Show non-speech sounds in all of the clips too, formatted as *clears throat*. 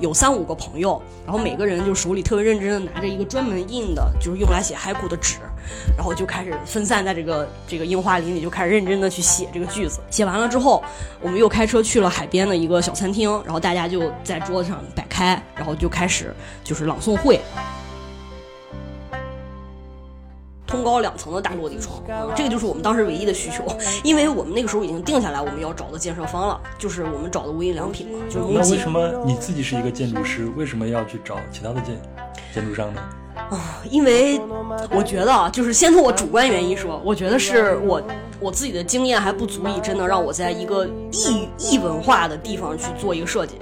有三五个朋友，然后每个人就手里特别认真的拿着一个专门印的，就是用来写海苦的纸，然后就开始分散在这个这个樱花林里，就开始认真的去写这个句子。写完了之后，我们又开车去了海边的一个小餐厅，然后大家就在桌子上摆开，然后就开始就是朗诵会。高两层的大落地窗，这个就是我们当时唯一的需求，因为我们那个时候已经定下来我们要找的建设方了，就是我们找的无印良品嘛，就是那为什么你自己是一个建筑师，为什么要去找其他的建建筑商呢？啊，因为我觉得啊，就是先从我主观原因说，我觉得是我我自己的经验还不足以真的让我在一个异异文化的地方去做一个设计。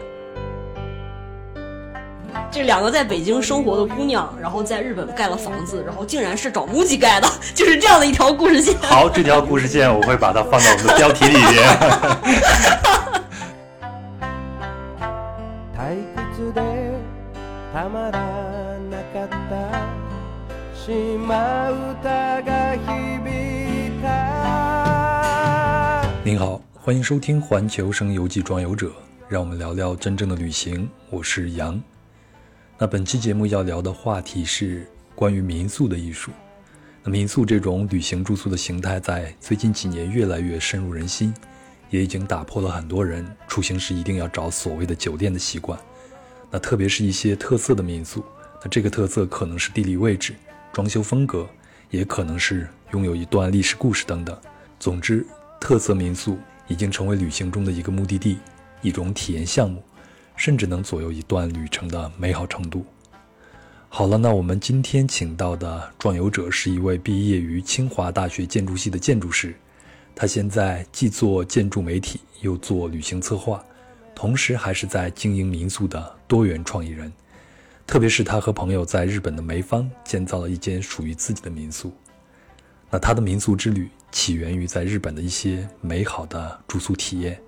这两个在北京生活的姑娘，然后在日本盖了房子，然后竟然是找 MUJI 盖的，*laughs* 就是这样的一条故事线。好，这条故事线我会把它放到我们的标题里 *laughs* 面。您好，欢迎收听《环球声游记·壮游者》，让我们聊聊真正的旅行。我是杨。那本期节目要聊的话题是关于民宿的艺术。那民宿这种旅行住宿的形态，在最近几年越来越深入人心，也已经打破了很多人出行时一定要找所谓的酒店的习惯。那特别是一些特色的民宿，那这个特色可能是地理位置、装修风格，也可能是拥有一段历史故事等等。总之，特色民宿已经成为旅行中的一个目的地，一种体验项目。甚至能左右一段旅程的美好程度。好了，那我们今天请到的壮游者是一位毕业于清华大学建筑系的建筑师，他现在既做建筑媒体，又做旅行策划，同时还是在经营民宿的多元创意人。特别是他和朋友在日本的梅芳建造了一间属于自己的民宿。那他的民宿之旅起源于在日本的一些美好的住宿体验。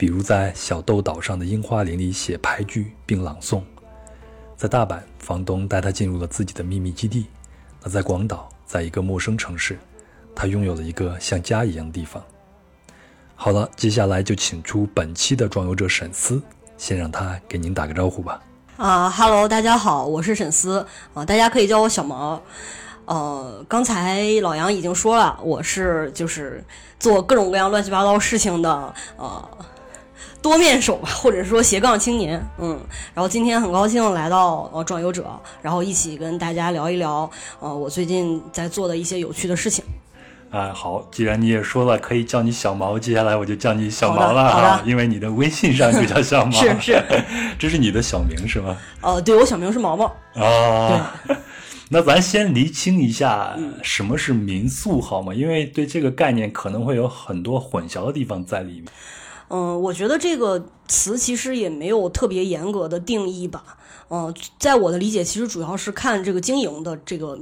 比如在小豆岛上的樱花林里写牌句并朗诵，在大阪，房东带他进入了自己的秘密基地。那在广岛，在一个陌生城市，他拥有了一个像家一样的地方。好了，接下来就请出本期的装游者沈思，先让他给您打个招呼吧。啊哈喽，大家好，我是沈思啊，大家可以叫我小毛。呃，刚才老杨已经说了，我是就是做各种各样乱七八糟事情的呃。多面手吧，或者说斜杠青年，嗯，然后今天很高兴来到呃壮游者，然后一起跟大家聊一聊呃我最近在做的一些有趣的事情。啊，好，既然你也说了可以叫你小毛，接下来我就叫你小毛了啊，因为你的微信上就叫小毛，是 *laughs* 是，*laughs* 这是你的小名是吗？呃，对我小名是毛毛。哦，*laughs* 那咱先厘清一下什么是民宿好吗？因为对这个概念可能会有很多混淆的地方在里面。嗯，我觉得这个词其实也没有特别严格的定义吧。嗯，在我的理解，其实主要是看这个经营的这个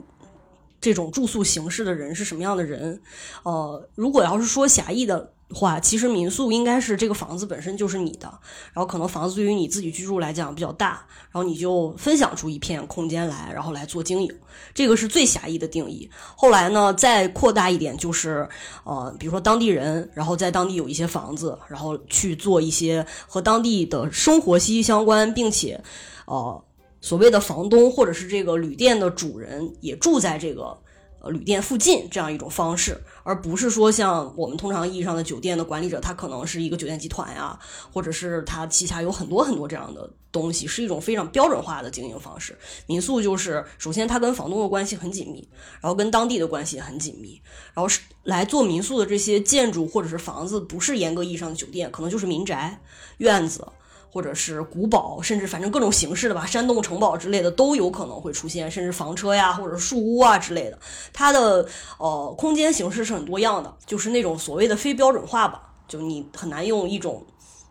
这种住宿形式的人是什么样的人。呃，如果要是说狭义的。话其实民宿应该是这个房子本身就是你的，然后可能房子对于你自己居住来讲比较大，然后你就分享出一片空间来，然后来做经营，这个是最狭义的定义。后来呢，再扩大一点，就是呃，比如说当地人，然后在当地有一些房子，然后去做一些和当地的生活息息相关，并且呃，所谓的房东或者是这个旅店的主人也住在这个。呃，旅店附近这样一种方式，而不是说像我们通常意义上的酒店的管理者，他可能是一个酒店集团呀，或者是他旗下有很多很多这样的东西，是一种非常标准化的经营方式。民宿就是，首先它跟房东的关系很紧密，然后跟当地的关系也很紧密，然后是来做民宿的这些建筑或者是房子，不是严格意义上的酒店，可能就是民宅、院子。或者是古堡，甚至反正各种形式的吧，山洞、城堡之类的都有可能会出现，甚至房车呀，或者树屋啊之类的。它的呃空间形式是很多样的，就是那种所谓的非标准化吧，就你很难用一种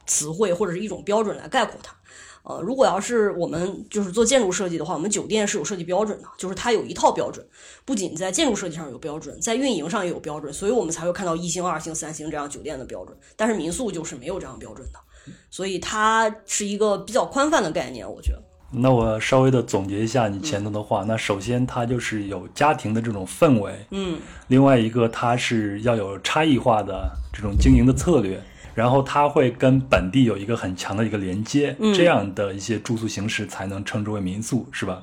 词汇或者是一种标准来概括它。呃，如果要是我们就是做建筑设计的话，我们酒店是有设计标准的，就是它有一套标准，不仅在建筑设计上有标准，在运营上也有标准，所以我们才会看到一星、二星、三星这样酒店的标准。但是民宿就是没有这样标准的。所以它是一个比较宽泛的概念，我觉得。那我稍微的总结一下你前头的话，那首先它就是有家庭的这种氛围，嗯，另外一个它是要有差异化的这种经营的策略，然后它会跟本地有一个很强的一个连接，嗯这样的一些住宿形式才能称之为民宿，是吧？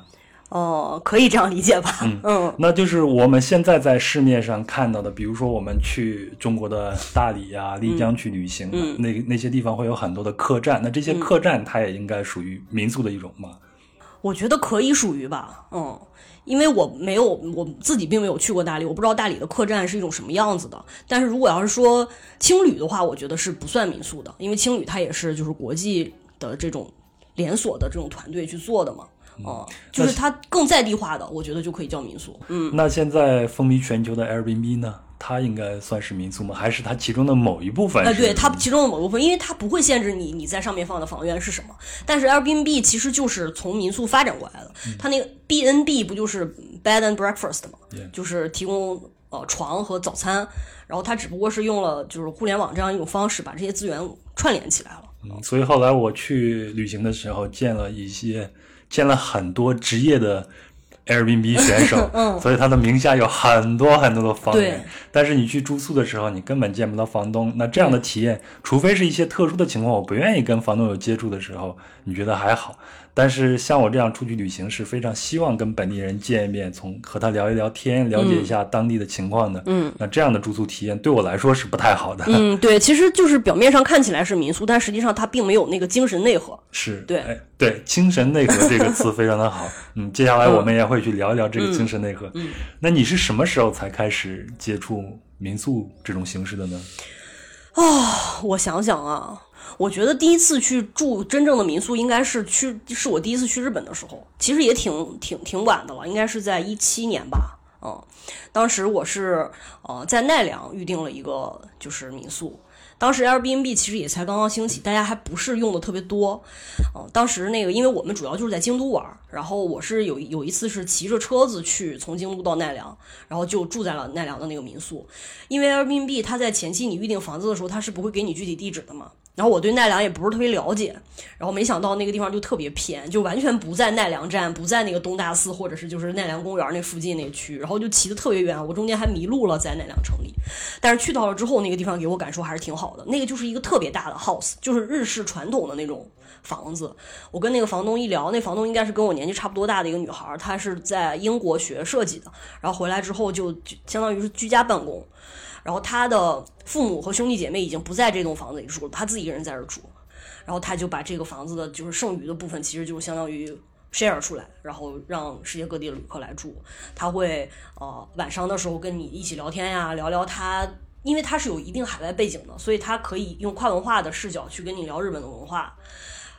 哦、可以这样理解吧？嗯那就是我们现在在市面上看到的，比如说我们去中国的大理呀、丽江去旅行，嗯那那些地方会有很多的客栈，那这些客栈它也应该属于民宿的一种吗？我觉得可以属于吧，嗯，因为我没有我自己并没有去过大理，我不知道大理的客栈是一种什么样子的。但是如果要是说青旅的话，我觉得是不算民宿的，因为青旅它也是就是国际的这种连锁的这种团队去做的嘛，啊、就是它更在地化的，我觉得就可以叫民宿。嗯，那现在风靡全球的 Airbnb 呢？它应该算是民宿吗？还是它其中的某一部分对它其中的某部分，因为它不会限制你你在上面放的房源是什么，但是 Airbnb 其实就是从民宿发展过来的。它那个 BNB 不就是 Bed and Breakfast 吗 Yeah 就是提供呃床和早餐，然后它只不过是用了就是互联网这样一种方式把这些资源串联起来了。嗯，所以后来我去旅行的时候，见了一些，见了很多职业的 Airbnb *laughs* 选手，嗯所以他的名下有很多很多的房源。但是你去住宿的时候，你根本见不到房东。那这样的体验，除非是一些特殊的情况，我不愿意跟房东有接触的时候，你觉得还好。但是像我这样出去旅行，是非常希望跟本地人见一面，从和他聊一聊天，了解一下当地的情况的。嗯，那这样的住宿体验对我来说是不太好的。嗯，对，其实就是表面上看起来是民宿，但实际上它并没有那个精神内核。是对哎，对，精神内核这个词非常的好。嗯，*laughs* 接下来我们也会去聊一聊这个精神内核。嗯那你是什么时候才开始接触民宿这种形式的呢？哦我想想啊，我觉得第一次去住真正的民宿，应该是去是我第一次去日本的时候，其实也挺挺挺晚的了，应该是在一七年吧。嗯，当时我是呃在奈良预定了一个就是民宿，当时 Airbnb 其实也才刚刚兴起，大家还不是用的特别多。嗯，当时那个因为我们主要就是在京都玩，然后我是有有一次是骑着车子去从京都到奈良，然后就住在了奈良的那个民宿。因为 Airbnb 它在前期你预定房子的时候，它是不会给你具体地址的嘛。然后我对奈良也不是特别了解，然后没想到那个地方就特别偏，就完全不在奈良站，不在那个东大寺或者是就是奈良公园那附近那区，然后就骑得特别远，我中间还迷路了在奈良城里。但是去到了之后，那个地方给我感受还是挺好的，那个就是一个特别大的 house，就是日式传统的那种房子。我跟那个房东一聊，那房东应该是跟我年纪差不多大的一个女孩，她是在英国学设计的，然后回来之后就相当于是居家办公。然后他的父母和兄弟姐妹已经不在这栋房子里住了，他自己一个人在这儿住。然后他就把这个房子的就是剩余的部分，其实就相当于 share 出来，然后让世界各地的旅客来住。他会呃晚上的时候跟你一起聊天呀，聊聊他。因为他是有一定海外背景的，所以他可以用跨文化的视角去跟你聊日本的文化。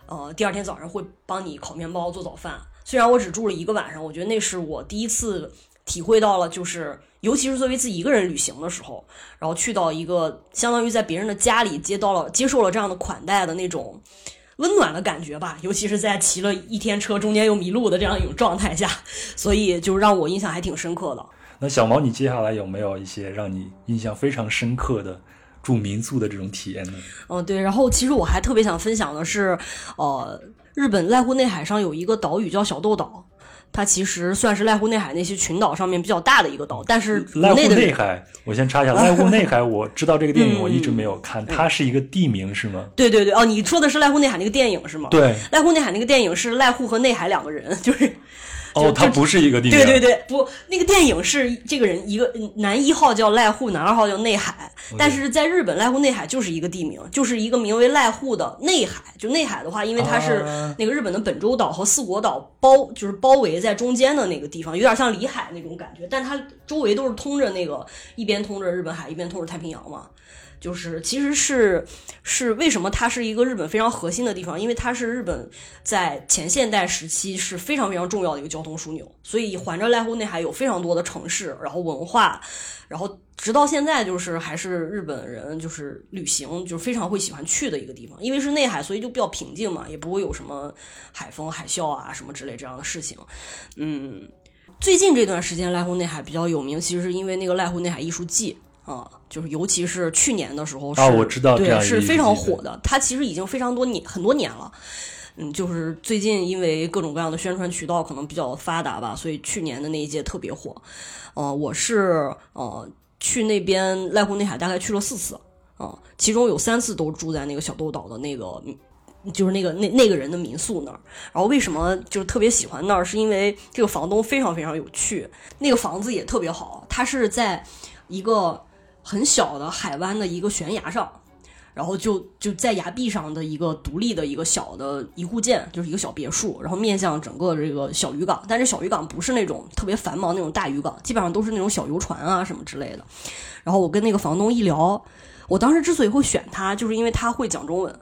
呃，第二天早上会帮你烤面包、做早饭。虽然我只住了一个晚上，我觉得那是我第一次体会到了，就是尤其是作为自己一个人旅行的时候，然后去到一个相当于在别人的家里接到了接受了这样的款待的那种温暖的感觉吧。尤其是在骑了一天车，中间又迷路的这样一种状态下，所以就让我印象还挺深刻的。那小毛，你接下来有没有一些让你印象非常深刻的住民宿的这种体验呢？嗯，对。然后其实我还特别想分享的是，呃，日本濑户内海上有一个岛屿叫小豆岛。它其实算是濑户内海那些群岛上面比较大的一个岛，但是濑户内海，我先插一下，*laughs* 濑户内海，我知道这个电影，嗯我一直没有看，它是一个地名是吗？对对对，哦，你说的是濑户内海那个电影是吗？，对，濑户内海那个电影是濑户和内海两个人，就是哦，它不是一个地名，对对对，不，那个电影是这个人一个男一号叫濑户，男二号叫内海，但是在日本濑户内海就是一个地名，就是一个名为濑户的内海。就内海的话，因为它是啊那个日本的本州岛和四国岛包，就是包围在中间的那个地方，有点像里海那种感觉，但它周围都是通着那个一边通着日本海，一边通着太平洋嘛。就是其实是是为什么它是一个日本非常核心的地方？因为它是日本在前现代时期是非常非常重要的一个交通枢纽，所以环着濑户内海有非常多的城市，然后文化，然后直到现在就是还是日本人就是旅行就是非常会喜欢去的一个地方，因为是内海，所以就比较平静嘛，也不会有什么海风、海啸啊什么之类这样的事情。嗯，最近这段时间濑户内海比较有名，其实是因为那个濑户内海艺术季。啊，就是尤其是去年的时候是，啊我知道对，是非常火的。它其实已经非常多年很多年了，嗯，就是最近因为各种各样的宣传渠道可能比较发达吧，所以去年的那一届特别火。呃，我是呃去那边濑户内海大概去了四次，啊，其中有三次都住在那个小豆岛的那个。就是那个那那个人的民宿那儿，然后为什么就是特别喜欢那儿？是因为这个房东非常非常有趣，那个房子也特别好，它是在一个很小的海湾的一个悬崖上，然后就就在崖壁上的一个独立的一个小的一户建，就是一个小别墅，然后面向整个这个小渔港，但是小渔港不是那种特别繁忙那种大渔港，基本上都是那种小游船啊什么之类的。然后我跟那个房东一聊，我当时之所以会选他，就是因为他会讲中文。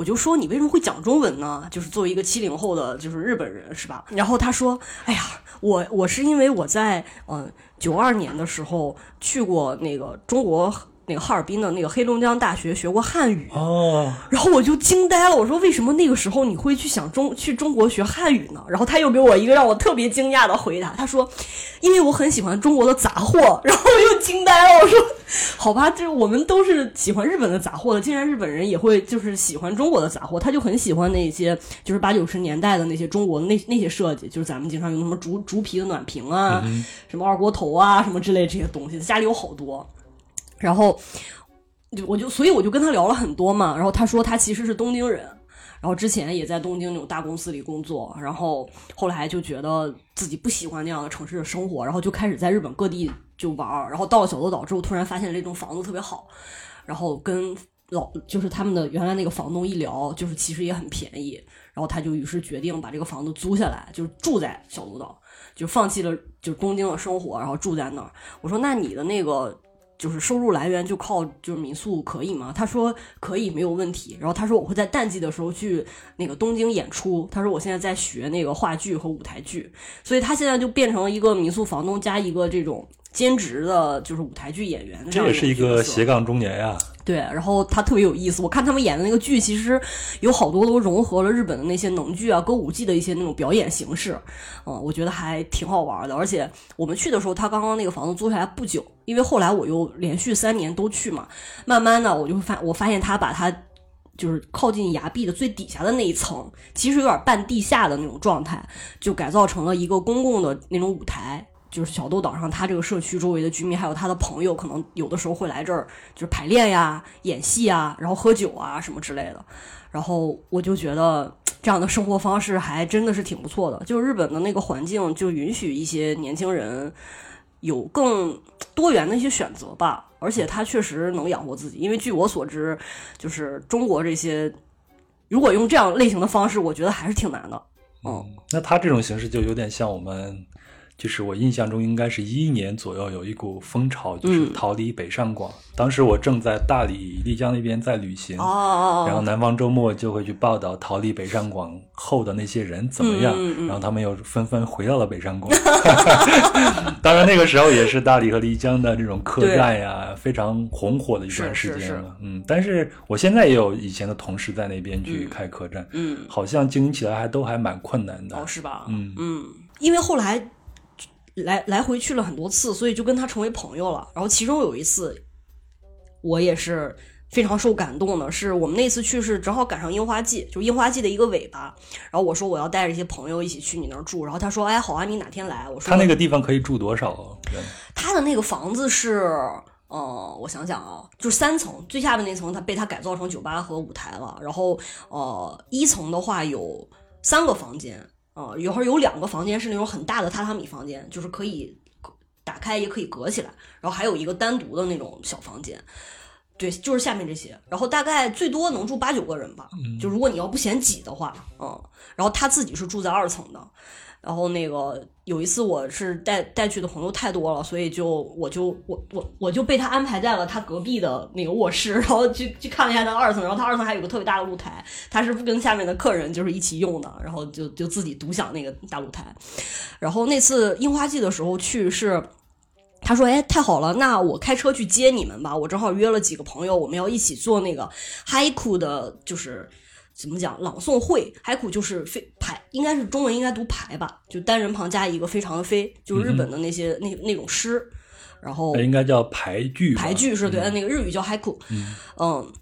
我就说你为什么会讲中文呢？就是作为一个七零后的，就是日本人，是吧？然后他说：“哎呀，我我是因为我在嗯九二年的时候去过那个中国。”那个哈尔滨的那个黑龙江大学学过汉语哦，然后我就惊呆了，我说为什么那个时候你会去想中去中国学汉语呢？然后他又给我一个让我特别惊讶的回答，他说，因为我很喜欢中国的杂货，然后我又惊呆了，我说，好吧，这我们都是喜欢日本的杂货的，竟然日本人也会就是喜欢中国的杂货，他就很喜欢那些就是八九十年代的那些中国那那些设计，就是咱们经常用什么竹竹皮的暖瓶啊，什么二锅头啊，什么之类这些东西，家里有好多。然后，我就所以我就跟他聊了很多嘛。然后他说他其实是东京人，然后之前也在东京那种大公司里工作。然后后来就觉得自己不喜欢那样的城市的生活，然后就开始在日本各地就玩儿。然后到了小豆岛之后，突然发现这栋房子特别好，然后跟老就是他们的原来那个房东一聊，就是其实也很便宜。然后他就于是决定把这个房子租下来，就是住在小豆岛，就放弃了就东京的生活，然后住在那儿。我说那你的那个。就是收入来源就靠就是民宿可以吗？他说可以，没有问题。然后他说我会在淡季的时候去那个东京演出。他说我现在在学那个话剧和舞台剧，所以他现在就变成了一个民宿房东加一个这种。兼职的就是舞台剧演员，这也是一个斜杠中年呀。对，然后他特别有意思，我看他们演的那个剧，其实有好多都融合了日本的那些能剧啊、歌舞伎的一些那种表演形式，嗯，我觉得还挺好玩的。而且我们去的时候，他刚刚那个房子租下来不久，因为后来我又连续三年都去嘛，慢慢的我就发我发现他把他就是靠近崖壁的最底下的那一层，其实有点半地下的那种状态，就改造成了一个公共的那种舞台。就是小豆岛上，他这个社区周围的居民，还有他的朋友，可能有的时候会来这儿，就是排练呀、演戏啊，然后喝酒啊什么之类的。然后我就觉得这样的生活方式还真的是挺不错的。就是日本的那个环境，就允许一些年轻人有更多元的一些选择吧。而且他确实能养活自己，因为据我所知，就是中国这些如果用这样类型的方式，我觉得还是挺难的。嗯，那他这种形式就有点像我们。就是我印象中应该是一一年左右有一股风潮，就是逃离北上广。当时我正在大理、丽江那边在旅行，然后南方周末就会去报道逃离北上广后的那些人怎么样，然后他们又纷纷回到了北上广。*laughs* *laughs* 当然那个时候也是大理和丽江的这种客栈呀，非常红火的一段时间了。嗯，但是我现在也有以前的同事在那边去开客栈，嗯，好像经营起来还都还蛮困难的。哦，是吧？嗯嗯，因为后来。来来回去了很多次，所以就跟他成为朋友了。然后其中有一次，我也是非常受感动的，是我们那次去是正好赶上樱花季，就樱花季的一个尾巴。然后我说我要带着一些朋友一起去你那儿住，然后他说：“哎，好啊，你哪天来？”我说：“他那个地方可以住多少？”啊他的那个房子是，呃，我想想啊，就是三层，最下面那层他被他改造成酒吧和舞台了。然后呃，一层的话有三个房间。啊，有会儿有两个房间是那种很大的榻榻米房间，就是可以打开也可以隔起来，然后还有一个单独的那种小房间，对，就是下面这些，然后大概最多能住八九个人吧，就如果你要不嫌挤的话，嗯，然后他自己是住在二层的。然后那个有一次我是带带去的朋友太多了，所以就我就我我我就被他安排在了他隔壁的那个卧室，*laughs* 然后去去看了一下他二层，然后他二层还有个特别大的露台，他是不跟下面的客人就是一起用的，然后就就自己独享那个大露台。然后那次樱花季的时候去是，他说哎太好了，那我开车去接你们吧，我正好约了几个朋友，我们要一起做那个 haiku 的，就是。怎么讲？朗诵会，海苦就是非排，应该是中文应该读排吧，就单人旁加一个非常的非，就是日本的那些那那种诗，然后应该叫排句，排句是对，那个日语叫海苦，嗯，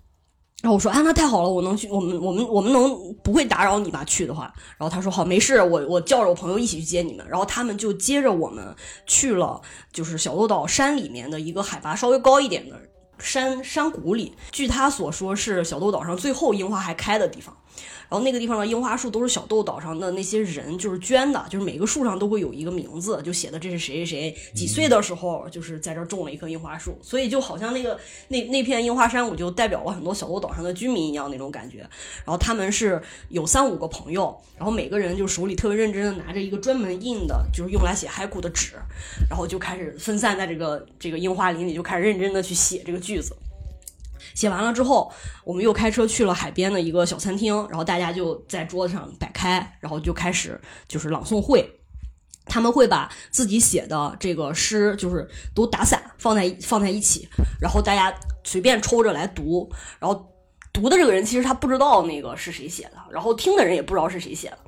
然后我说啊，那太好了，我能去，我们我们我们能不会打扰你吧？去的话，然后他说好，没事，我我叫着我朋友一起去接你们，然后他们就接着我们去了，就是小豆岛山里面的一个海拔稍微高一点的。山山谷里，据他所说是小豆岛上最后樱花还开的地方。然后那个地方的樱花树都是小豆岛上的那些人就是捐的，就是每个树上都会有一个名字，就写的这是谁谁谁几岁的时候就是在这种了一棵樱花树，所以就好像那个那那片樱花山谷就代表了很多小豆岛上的居民一样那种感觉。然后他们是有三五个朋友，然后每个人就手里特别认真的拿着一个专门印的，就是用来写海谷的纸，然后就开始分散在这个这个樱花林里，就开始认真的去写这个句子。写完了之后，我们又开车去了海边的一个小餐厅，然后大家就在桌子上摆开，然后就开始就是朗诵会。他们会把自己写的这个诗，就是都打散放在放在一起，然后大家随便抽着来读。然后读的这个人其实他不知道那个是谁写的，然后听的人也不知道是谁写的。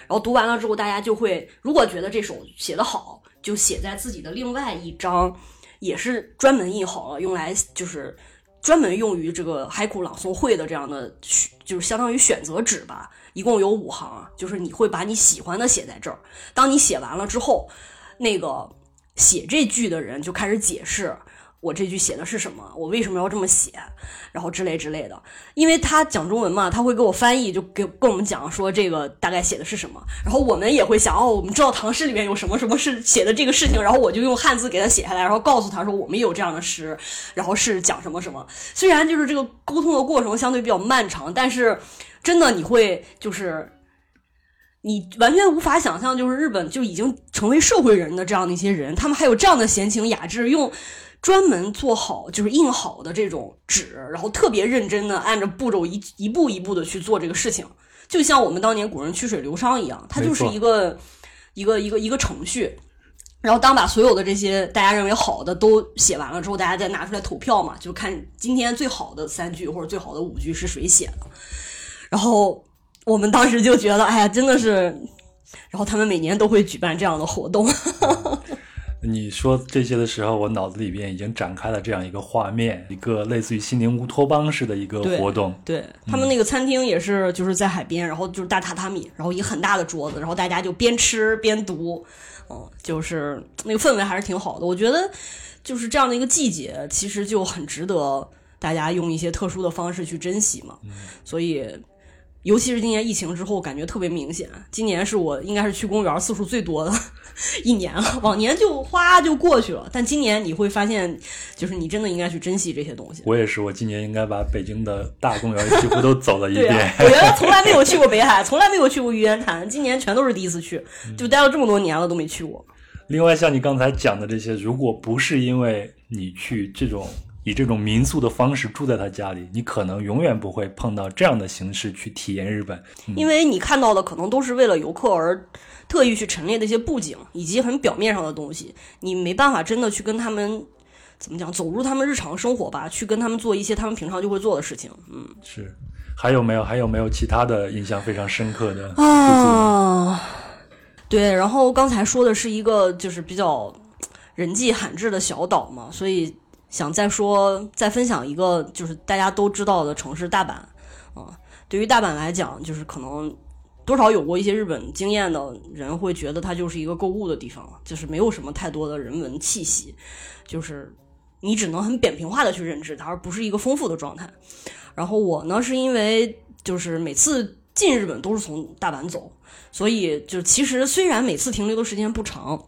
然后读完了之后，大家就会如果觉得这首写的好，就写在自己的另外一张，也是专门印好了用来就是。专门用于这个海苦朗诵会的这样的，就是相当于选择纸吧，一共有五行，就是你会把你喜欢的写在这儿。当你写完了之后，那个写这句的人就开始解释。我这句写的是什么？我为什么要这么写？然后之类之类的，因为他讲中文嘛，他会给我翻译，就给跟我们讲说这个大概写的是什么。然后我们也会想，哦，我们知道唐诗里面有什么什么是写的这个事情，然后我就用汉字给他写下来，然后告诉他说我们也有这样的诗，然后是讲什么什么。虽然就是这个沟通的过程相对比较漫长，但是真的你会就是你完全无法想象，就是日本就已经成为社会人的这样的一些人，他们还有这样的闲情雅致用。专门做好就是印好的这种纸，然后特别认真的按着步骤一一步一步的去做这个事情，就像我们当年古人曲水流觞一样，它就是一个一个一个一个程序。然后当把所有的这些大家认为好的都写完了之后，大家再拿出来投票嘛，就看今天最好的三句或者最好的五句是谁写的。然后我们当时就觉得，哎呀，真的是。然后他们每年都会举办这样的活动。你说这些的时候，我脑子里边已经展开了这样一个画面，一个类似于心灵乌托邦式的一个活动。对他们那个餐厅也是，就是在海边，然后就是大榻榻米，然后一个很大的桌子，然后大家就边吃边读，嗯，就是那个氛围还是挺好的。我觉得就是这样的一个季节，其实就很值得大家用一些特殊的方式去珍惜嘛。所以。尤其是今年疫情之后，感觉特别明显。今年是我应该是去公园次数最多的 *laughs* 一年了。往年就哗就过去了，但今年你会发现，就是你真的应该去珍惜这些东西。我也是，我今年应该把北京的大公园几乎都走了一遍。我原来从来没有去过北海，从来没有去过玉渊潭，今年全都是第一次去，就待了这么多年了都没去过。另外，像你刚才讲的这些，如果不是因为你去这种。以这种民宿的方式住在他家里，你可能永远不会碰到这样的形式去体验日本，因为你看到的可能都是为了游客而特意去陈列的一些布景以及很表面上的东西，你没办法真的去跟他们怎么讲走入他们日常生活吧，去跟他们做一些他们平常就会做的事情。嗯，是，还有没有？还有没有其他的印象非常深刻的啊？对，然后刚才说的是一个就是比较人迹罕至的小岛嘛，所以。想再说，再分享一个，就是大家都知道的城市大阪，啊，对于大阪来讲，就是可能多少有过一些日本经验的人会觉得它就是一个购物的地方，就是没有什么太多的人文气息，就是你只能很扁平化的去认知它，而不是一个丰富的状态。然后我呢，是因为就是每次进日本都是从大阪走，所以就其实虽然每次停留的时间不长。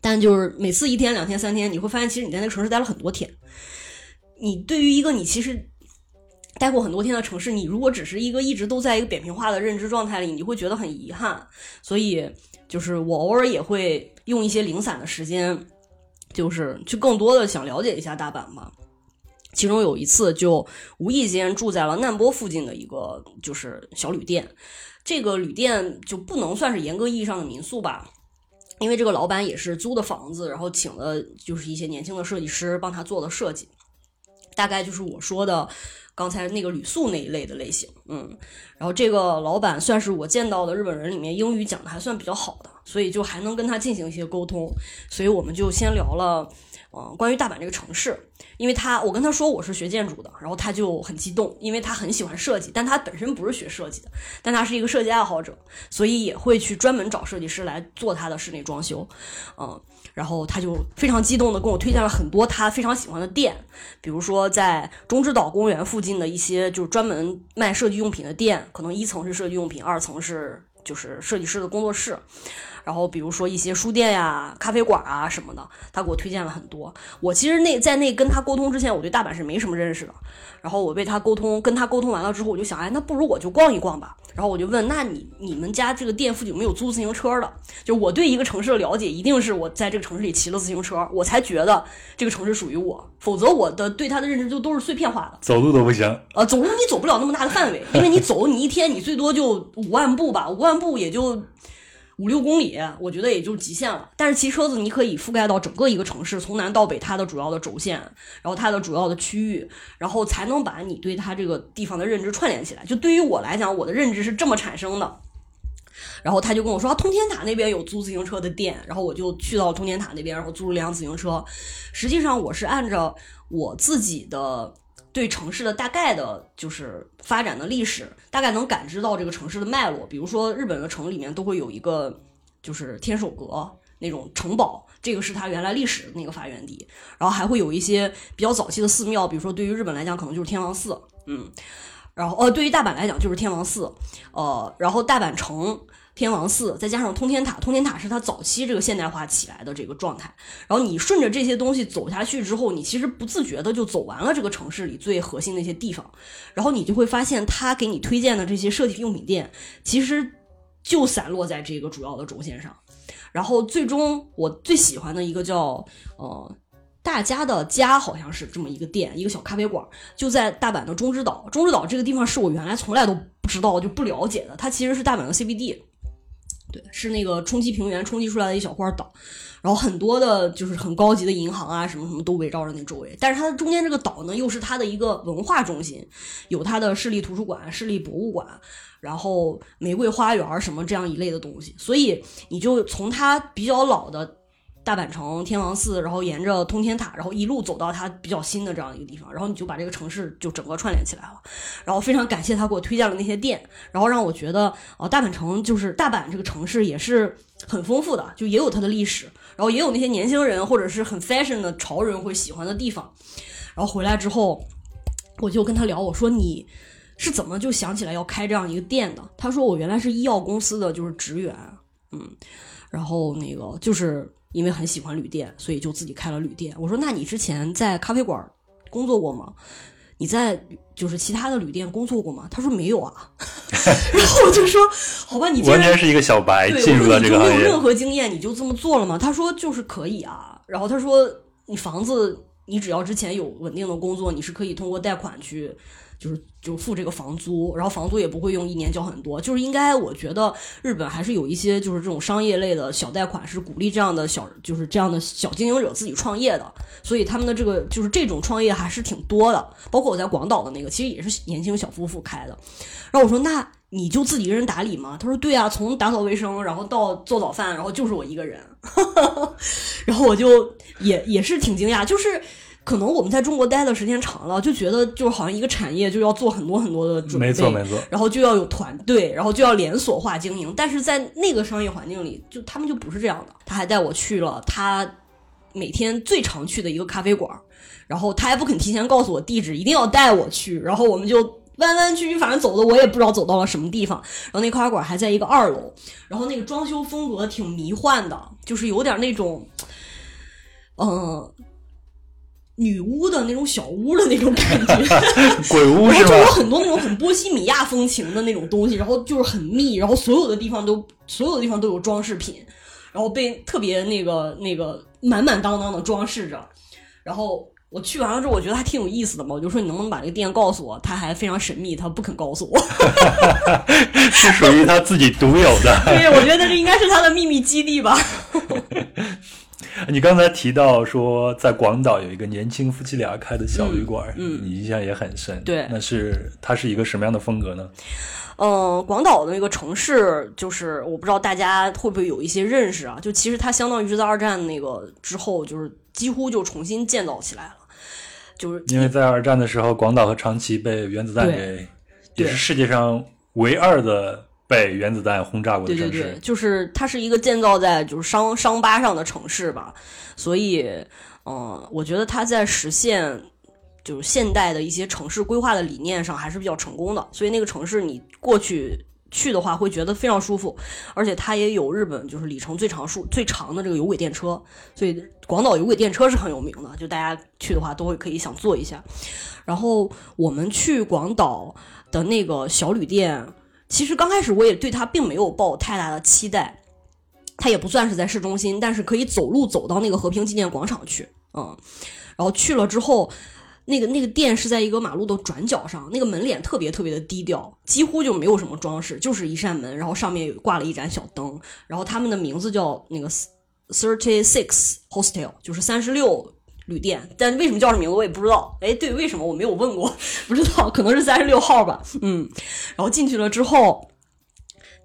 但就是每次一天两天三天，你会发现其实你在那个城市待了很多天。你对于一个你其实待过很多天的城市，你如果只是一个一直都在一个扁平化的认知状态里，你会觉得很遗憾。所以就是我偶尔也会用一些零散的时间，就是去更多的想了解一下大阪嘛。其中有一次就无意间住在了难波附近的一个就是小旅店，这个旅店就不能算是严格意义上的民宿吧。因为这个老板也是租的房子，然后请了就是一些年轻的设计师帮他做的设计，大概就是我说的刚才那个旅宿那一类的类型，嗯，然后这个老板算是我见到的日本人里面英语讲的还算比较好的，所以就还能跟他进行一些沟通，所以我们就先聊了。嗯，关于大阪这个城市，因为他我跟他说我是学建筑的，然后他就很激动，因为他很喜欢设计，但他本身不是学设计的，但他是一个设计爱好者，所以也会去专门找设计师来做他的室内装修。嗯，然后他就非常激动的跟我推荐了很多他非常喜欢的店，比如说在中之岛公园附近的一些就是专门卖设计用品的店，可能一层是设计用品，二层是就是设计师的工作室。然后比如说一些书店呀、咖啡馆啊什么的，他给我推荐了很多。我其实那在那跟他沟通之前，我对大阪是没什么认识的。然后我被他沟通，跟他沟通完了之后，我就想，哎，那不如我就逛一逛吧。然后我就问，那你你们家这个店附近有没有租自行车的？就我对一个城市的了解，一定是我在这个城市里骑了自行车，我才觉得这个城市属于我。否则我的对它的认知就都是碎片化的。走路都不行。呃，走路你走不了那么大的范围，因为你走你一天你最多就五万步吧，五万步也就。五六公里，我觉得也就极限了。但是骑车子，你可以覆盖到整个一个城市，从南到北，它的主要的轴线，然后它的主要的区域，然后才能把你对它这个地方的认知串联起来。就对于我来讲，我的认知是这么产生的。然后他就跟我说，通天塔那边有租自行车的店，然后我就去到通天塔那边，然后租了辆自行车。实际上，我是按照我自己的。对城市的大概的，就是发展的历史，大概能感知到这个城市的脉络。比如说，日本的城里面都会有一个，就是天守阁那种城堡，这个是它原来历史的那个发源地。然后还会有一些比较早期的寺庙，比如说对于日本来讲，可能就是天王寺，嗯，然后呃，对于大阪来讲就是天王寺，呃，然后大阪城。天王寺，再加上通天塔，通天塔是它早期这个现代化起来的这个状态。然后你顺着这些东西走下去之后，你其实不自觉的就走完了这个城市里最核心的一些地方。然后你就会发现，他给你推荐的这些设计用品店，其实就散落在这个主要的轴线上。然后最终我最喜欢的一个叫呃大家的家，好像是这么一个店，一个小咖啡馆，就在大阪的中之岛。中之岛这个地方是我原来从来都不知道就不了解的，它其实是大阪的 CBD。对，是那个冲击平原冲击出来的一小块岛，然后很多的就是很高级的银行啊，什么什么都围绕着那周围。但是它的中间这个岛呢，又是它的一个文化中心，有它的市立图书馆、市立博物馆，然后玫瑰花园什么这样一类的东西。所以你就从它比较老的。大阪城、天王寺，然后沿着通天塔，然后一路走到它比较新的这样一个地方，然后你就把这个城市就整个串联起来了。然后非常感谢他给我推荐了那些店，然后让我觉得哦，大阪城就是大阪这个城市也是很丰富的，就也有它的历史，然后也有那些年轻人或者是很 fashion 的潮人会喜欢的地方。然后回来之后，我就跟他聊，我说你是怎么就想起来要开这样一个店的？他说我原来是医药公司的就是职员，嗯，然后那个就是。因为很喜欢旅店，所以就自己开了旅店。我说：“那你之前在咖啡馆工作过吗？你在就是其他的旅店工作过吗？”他说：“没有啊。*laughs* ”然后我就说：“好吧，你完全是一个小白进入了这个行业，没有任何经验，你就这么做了吗？”他说：“就是可以啊。”然后他说：“你房子，你只要之前有稳定的工作，你是可以通过贷款去。”就是就付这个房租，然后房租也不会用一年交很多，就是应该我觉得日本还是有一些就是这种商业类的小贷款是鼓励这样的小就是这样的小经营者自己创业的，所以他们的这个就是这种创业还是挺多的，包括我在广岛的那个其实也是年轻小夫妇开的，然后我说那你就自己一个人打理吗？他说对啊，从打扫卫生然后到做早饭，然后就是我一个人，*laughs* 然后我就也也是挺惊讶，就是。可能我们在中国待的时间长了，就觉得就好像一个产业就要做很多很多的准备，没错没错，然后就要有团队，然后就要连锁化经营。但是在那个商业环境里，就他们就不是这样的。他还带我去了他每天最常去的一个咖啡馆，然后他还不肯提前告诉我地址，一定要带我去。然后我们就弯弯曲曲，反正走的我也不知道走到了什么地方。然后那咖啡馆还在一个二楼，然后那个装修风格挺迷幻的，就是有点那种，嗯。女巫的那种小屋的那种感觉，*laughs* 鬼屋是吧？然后就有很多那种很波西米亚风情的那种东西，然后就是很密，然后所有的地方都所有的地方都有装饰品，然后被特别那个那个满满当当的装饰着。然后我去完了之后，我觉得还挺有意思的嘛，我就说你能不能把这个店告诉我？他还非常神秘，他不肯告诉我，*laughs* 是属于他自己独有的。*laughs* 对，我觉得这应该是他的秘密基地吧。你刚才提到说，在广岛有一个年轻夫妻俩开的小旅馆，嗯，你印象也很深。对，那是它是一个什么样的风格呢？嗯，广岛的那个城市，就是我不知道大家会不会有一些认识啊？就其实它相当于是在二战那个之后，就是几乎就重新建造起来了。就是因为在二战的时候，广岛和长崎被原子弹给，也是世界上唯二的。被原子弹轰炸过的城市。对对对，就是它是一个建造在就是伤伤疤上的城市吧，所以，嗯，我觉得它在实现就是现代的一些城市规划的理念上还是比较成功的。所以那个城市你过去去的话，会觉得非常舒服，而且它也有日本就是里程最长数最长的这个有轨电车，所以广岛有轨电车是很有名的，就大家去的话都会可以想坐一下。然后我们去广岛的那个小旅店。其实刚开始我也对它并没有抱太大的期待，它也不算是在市中心，但是可以走路走到那个和平纪念广场去，嗯，然后去了之后，那个那个店是在一个马路的转角上，那个门脸特别特别的低调，几乎就没有什么装饰，就是一扇门，然后上面挂了一盏小灯，然后他们的名字叫那个 Thirty Six Hostel，就是三十六。旅店，但为什么叫这名字我也不知道。哎，对，为什么我没有问过？*laughs* 不知道，可能是三十六号吧。嗯，然后进去了之后，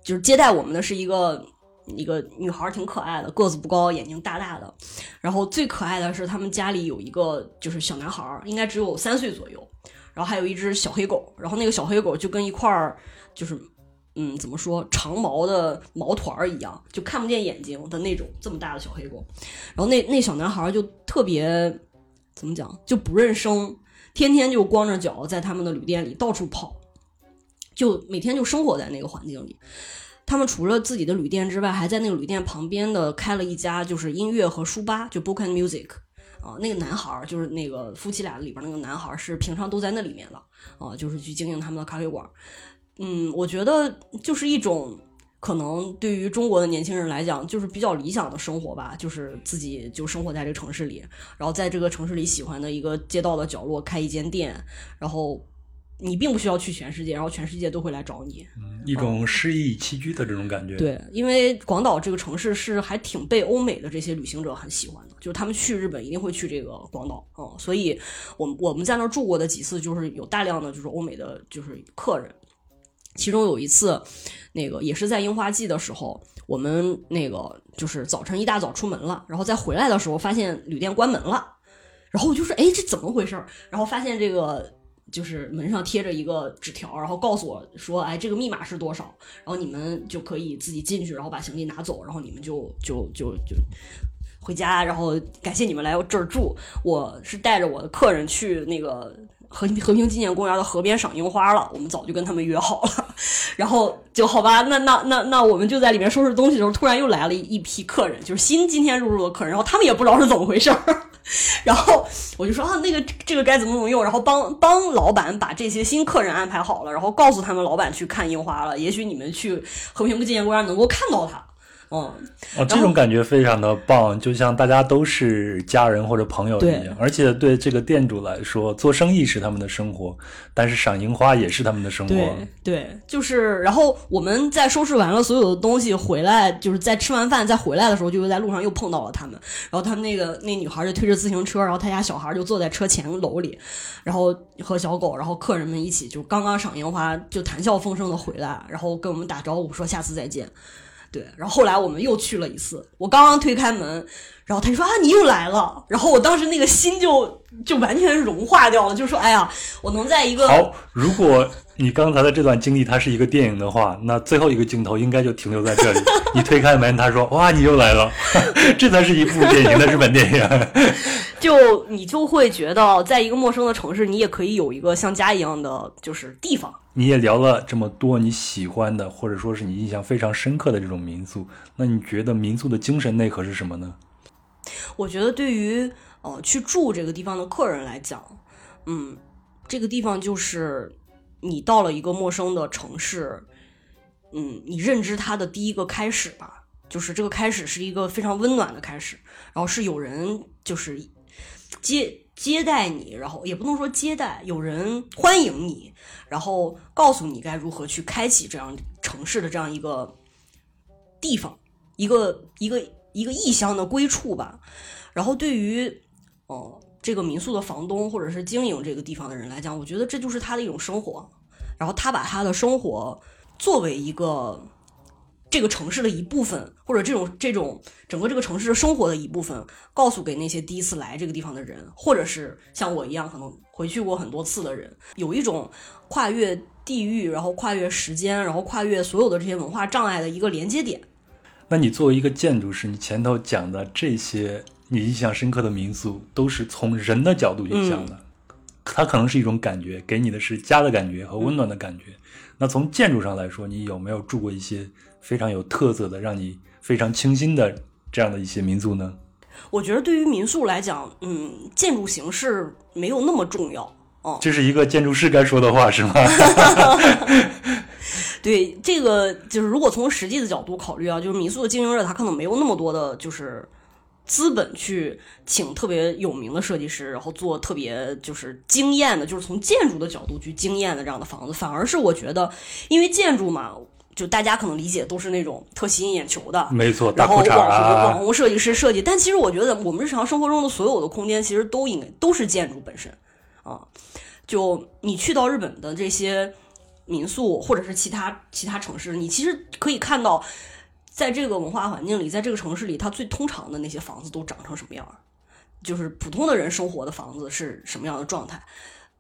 就是接待我们的是一个一个女孩，挺可爱的，个子不高，眼睛大大的。然后最可爱的是他们家里有一个就是小男孩，应该只有三岁左右，然后还有一只小黑狗，然后那个小黑狗就跟一块儿就是。嗯，怎么说长毛的毛团一样，就看不见眼睛的那种，这么大的小黑狗。然后那那小男孩就特别怎么讲，就不认生，天天就光着脚在他们的旅店里到处跑，就每天就生活在那个环境里。他们除了自己的旅店之外，还在那个旅店旁边的开了一家就是音乐和书吧，就 Book and Music 啊。那个男孩就是那个夫妻俩里边那个男孩，是平常都在那里面的啊，就是去经营他们的咖啡馆。嗯，我觉得就是一种可能对于中国的年轻人来讲，就是比较理想的生活吧，就是自己就生活在这个城市里，然后在这个城市里喜欢的一个街道的角落开一间店，然后你并不需要去全世界，然后全世界都会来找你，一种诗意栖居的这种感觉。对，因为广岛这个城市是还挺被欧美的这些旅行者很喜欢的，就是他们去日本一定会去这个广岛，嗯，所以我们我们在那儿住过的几次，就是有大量的就是欧美的就是客人。其中有一次，那个也是在樱花季的时候，我们那个就是早晨一大早出门了，然后再回来的时候发现旅店关门了，然后我就说：“哎，这怎么回事？”然后发现这个就是门上贴着一个纸条，然后告诉我说：“哎，这个密码是多少？然后你们就可以自己进去，然后把行李拿走，然后你们就就就就回家。然后感谢你们来这儿住，我是带着我的客人去那个。”和和平纪念公园的河边赏樱花了，我们早就跟他们约好了，然后就好吧，那那那那我们就在里面收拾东西的时候，突然又来了一批客人，就是新今天入住的客人，然后他们也不知道是怎么回事儿，*laughs* 然后我就说啊，那个这个该怎么怎么用，然后帮帮老板把这些新客人安排好了，然后告诉他们老板去看樱花了，也许你们去和平纪念公园能够看到它。哦，哦，这种感觉非常的棒，就像大家都是家人或者朋友一样，而且对这个店主来说，做生意是他们的生活，但是赏樱花也是他们的生活。对，对，就是，然后我们在收拾完了所有的东西回来，就是在吃完饭再回来的时候，就是在路上又碰到了他们，然后他们那个那女孩就推着自行车，然后他家小孩就坐在车前楼里，然后和小狗，然后客人们一起就刚刚赏樱花，就谈笑风生的回来，然后跟我们打招呼说下次再见。对，然后后来我们又去了一次，我刚刚推开门，然后他就说啊，你又来了，然后我当时那个心就就完全融化掉了，就说哎呀，我能在一个好，如果你刚才的这段经历它是一个电影的话，那最后一个镜头应该就停留在这里，你推开门，他说哇，你又来了，*laughs* 这才是一部典型的日本电影，*laughs* 就你就会觉得在一个陌生的城市，你也可以有一个像家一样的就是地方。你也聊了这么多你喜欢的，或者说是你印象非常深刻的这种民宿，那你觉得民宿的精神内核是什么呢？我觉得对于呃去住这个地方的客人来讲，嗯，这个地方就是你到了一个陌生的城市，嗯，你认知它的第一个开始吧，就是这个开始是一个非常温暖的开始，然后是有人就是接。接待你，然后也不能说接待，有人欢迎你，然后告诉你该如何去开启这样城市的这样一个地方，一个一个一个异乡的归处吧。然后对于哦这个民宿的房东或者是经营这个地方的人来讲，我觉得这就是他的一种生活。然后他把他的生活作为一个。这个城市的一部分，或者这种这种整个这个城市生活的一部分，告诉给那些第一次来这个地方的人，或者是像我一样可能回去过很多次的人，有一种跨越地域，然后跨越时间，然后跨越所有的这些文化障碍的一个连接点。那你作为一个建筑师，你前头讲的这些你印象深刻的民宿，都是从人的角度影响的，它可能是一种感觉，给你的是家的感觉和温暖的感觉。那从建筑上来说，你有没有住过一些非常有特色的、让你非常清新的这样的一些民宿呢？我觉得对于民宿来讲，嗯，建筑形式没有那么重要。哦，这是一个建筑师该说的话，是吗？对，这个就是如果从实际的角度考虑啊，就是民宿的经营者他可能没有那么多的，就是资本去请特别有名的设计师，然后做特别就是惊艳的，就是从建筑的角度去惊艳的这样的房子。反而是我觉得，因为建筑嘛，就大家可能理解都是那种特吸引眼球的，没错，然后网红啊，网红设计师设计。但其实我觉得，我们日常生活中的所有的空间，其实都应该都是建筑本身啊。就你去到日本的这些。民宿或者是其他其他城市，你其实可以看到，在这个文化环境里，在这个城市里，它最通常的那些房子都长成什么样就是普通的人生活的房子是什么样的状态？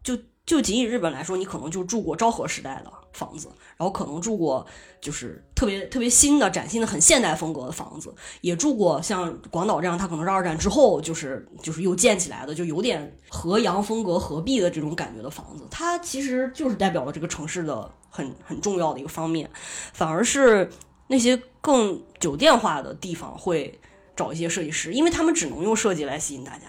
就就仅以日本来说，你可能就住过昭和时代的房子，然后可能住过就是特别特别新的、崭新的、很现代风格的房子，也住过像广岛这样，它可能是二战之后就是就是又建起来的，就有点和洋风格合璧的这种感觉的房子。它其实就是代表了这个城市的很很重要的一个方面，反而是那些更酒店化的地方会找一些设计师，因为他们只能用设计来吸引大家，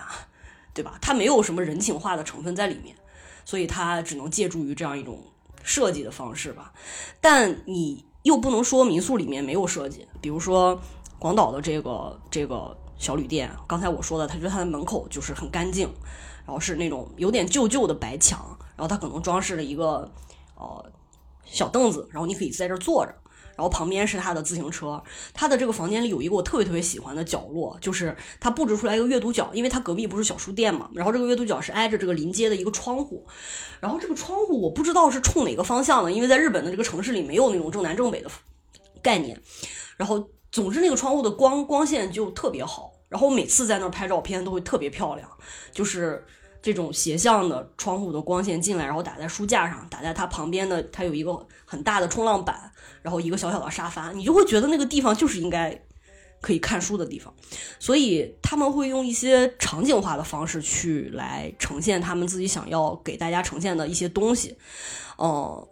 对吧？它没有什么人情化的成分在里面。所以它只能借助于这样一种设计的方式吧，但你又不能说民宿里面没有设计。比如说广岛的这个这个小旅店，刚才我说的，他觉得它的门口就是很干净，然后是那种有点旧旧的白墙，然后它可能装饰了一个呃小凳子，然后你可以在这儿坐着。然后旁边是他的自行车，他的这个房间里有一个我特别特别喜欢的角落，就是他布置出来一个阅读角，因为他隔壁不是小书店嘛，然后这个阅读角是挨着这个临街的一个窗户，然后这个窗户我不知道是冲哪个方向的，因为在日本的这个城市里没有那种正南正北的概念，然后总之那个窗户的光光线就特别好，然后我每次在那儿拍照片都会特别漂亮，就是。这种斜向的窗户的光线进来，然后打在书架上，打在它旁边的，它有一个很大的冲浪板，然后一个小小的沙发，你就会觉得那个地方就是应该可以看书的地方。所以他们会用一些场景化的方式去来呈现他们自己想要给大家呈现的一些东西。嗯，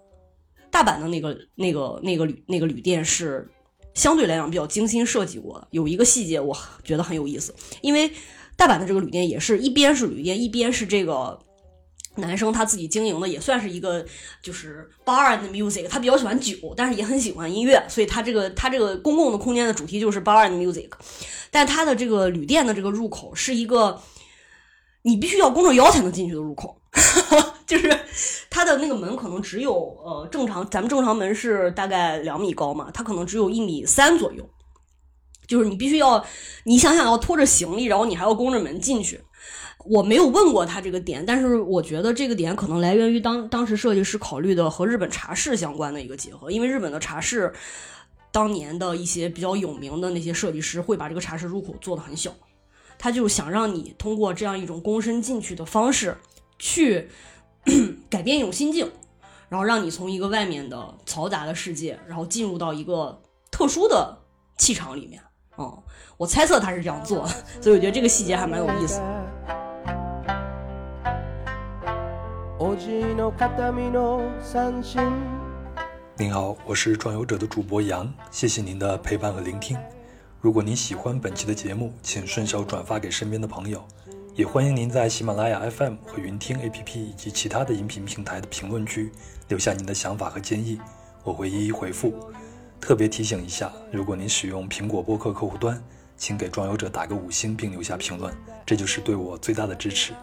大阪的那个那个那个旅那个旅店是相对来讲比较精心设计过的，有一个细节我觉得很有意思，因为。大阪的这个旅店也是一边是旅店，一边是这个男生他自己经营的，也算是一个就是 bar and music。他比较喜欢酒，但是也很喜欢音乐，所以他这个他这个公共的空间的主题就是 bar and music。但他的这个旅店的这个入口是一个你必须要弓着腰才能进去的入口，*laughs* 就是他的那个门可能只有呃正常咱们正常门是大概两米高嘛，它可能只有一米三左右。就是你必须要，你想想要拖着行李，然后你还要弓着门进去。我没有问过他这个点，但是我觉得这个点可能来源于当当时设计师考虑的和日本茶室相关的一个结合，因为日本的茶室当年的一些比较有名的那些设计师会把这个茶室入口做的很小，他就想让你通过这样一种躬身进去的方式去 *clears throat* 改变一种心境，然后让你从一个外面的嘈杂的世界，然后进入到一个特殊的气场里面。哦，我猜测他是这样做，所以我觉得这个细节还蛮有意思。您好，我是壮游者的主播杨，谢谢您的陪伴和聆听。如果您喜欢本期的节目，请顺手转发给身边的朋友，也欢迎您在喜马拉雅 FM 和云听 APP 以及其他的音频平台的评论区留下您的想法和建议，我会一一回复。特别提醒一下，如果您使用苹果播客客户端，请给装游者打个五星并留下评论，这就是对我最大的支持。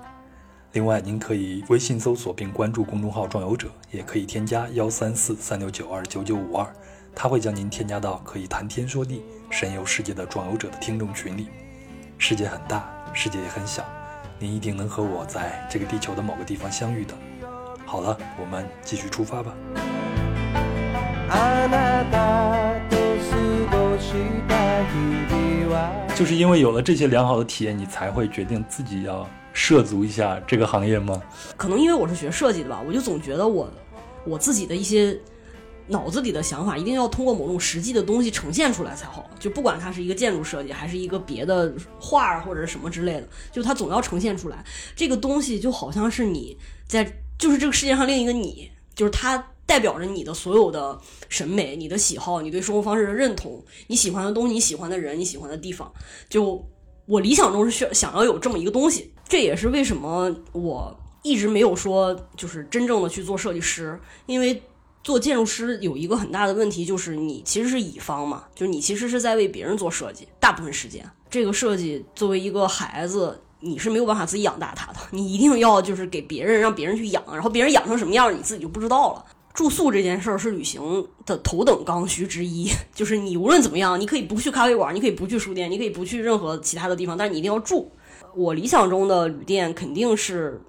另外，您可以微信搜索并关注公众号“装游者”，也可以添加幺三四三六九二九九五二，他会将您添加到可以谈天说地、神游世界的装游者的听众群里。世界很大，世界也很小，您一定能和我在这个地球的某个地方相遇的。好了，我们继续出发吧。あなたと過 就是因为有了这些良好的体验，你才会决定自己要涉足一下这个行业吗？可能因为我是学设计的吧，我就总觉得我我自己的一些脑子里的想法，一定要通过某种实际的东西呈现出来才好。就不管它是一个建筑设计，还是一个别的画儿或者什么之类的，就它总要呈现出来。这个东西就好像是你在，就是这个世界上另一个你，就是它代表着你的所有的审美、你的喜好、你对生活方式的认同、你喜欢的东西、你喜欢的人、你喜欢的地方。就我理想中是需要想要有这么一个东西，这也是为什么我一直没有说就是真正的去做设计师，因为做建筑师有一个很大的问题，就是你其实是乙方嘛，就是你其实是在为别人做设计，大部分时间这个设计作为一个孩子。你是没有办法自己养大他的，你一定要就是给别人让别人去养，然后别人养成什么样，你自己就不知道了。住宿这件事儿是旅行的头等刚需之一，就是你无论怎么样，你可以不去咖啡馆，你可以不去书店，你可以不去任何其他的地方，但是你一定要住。我理想中的旅店肯定是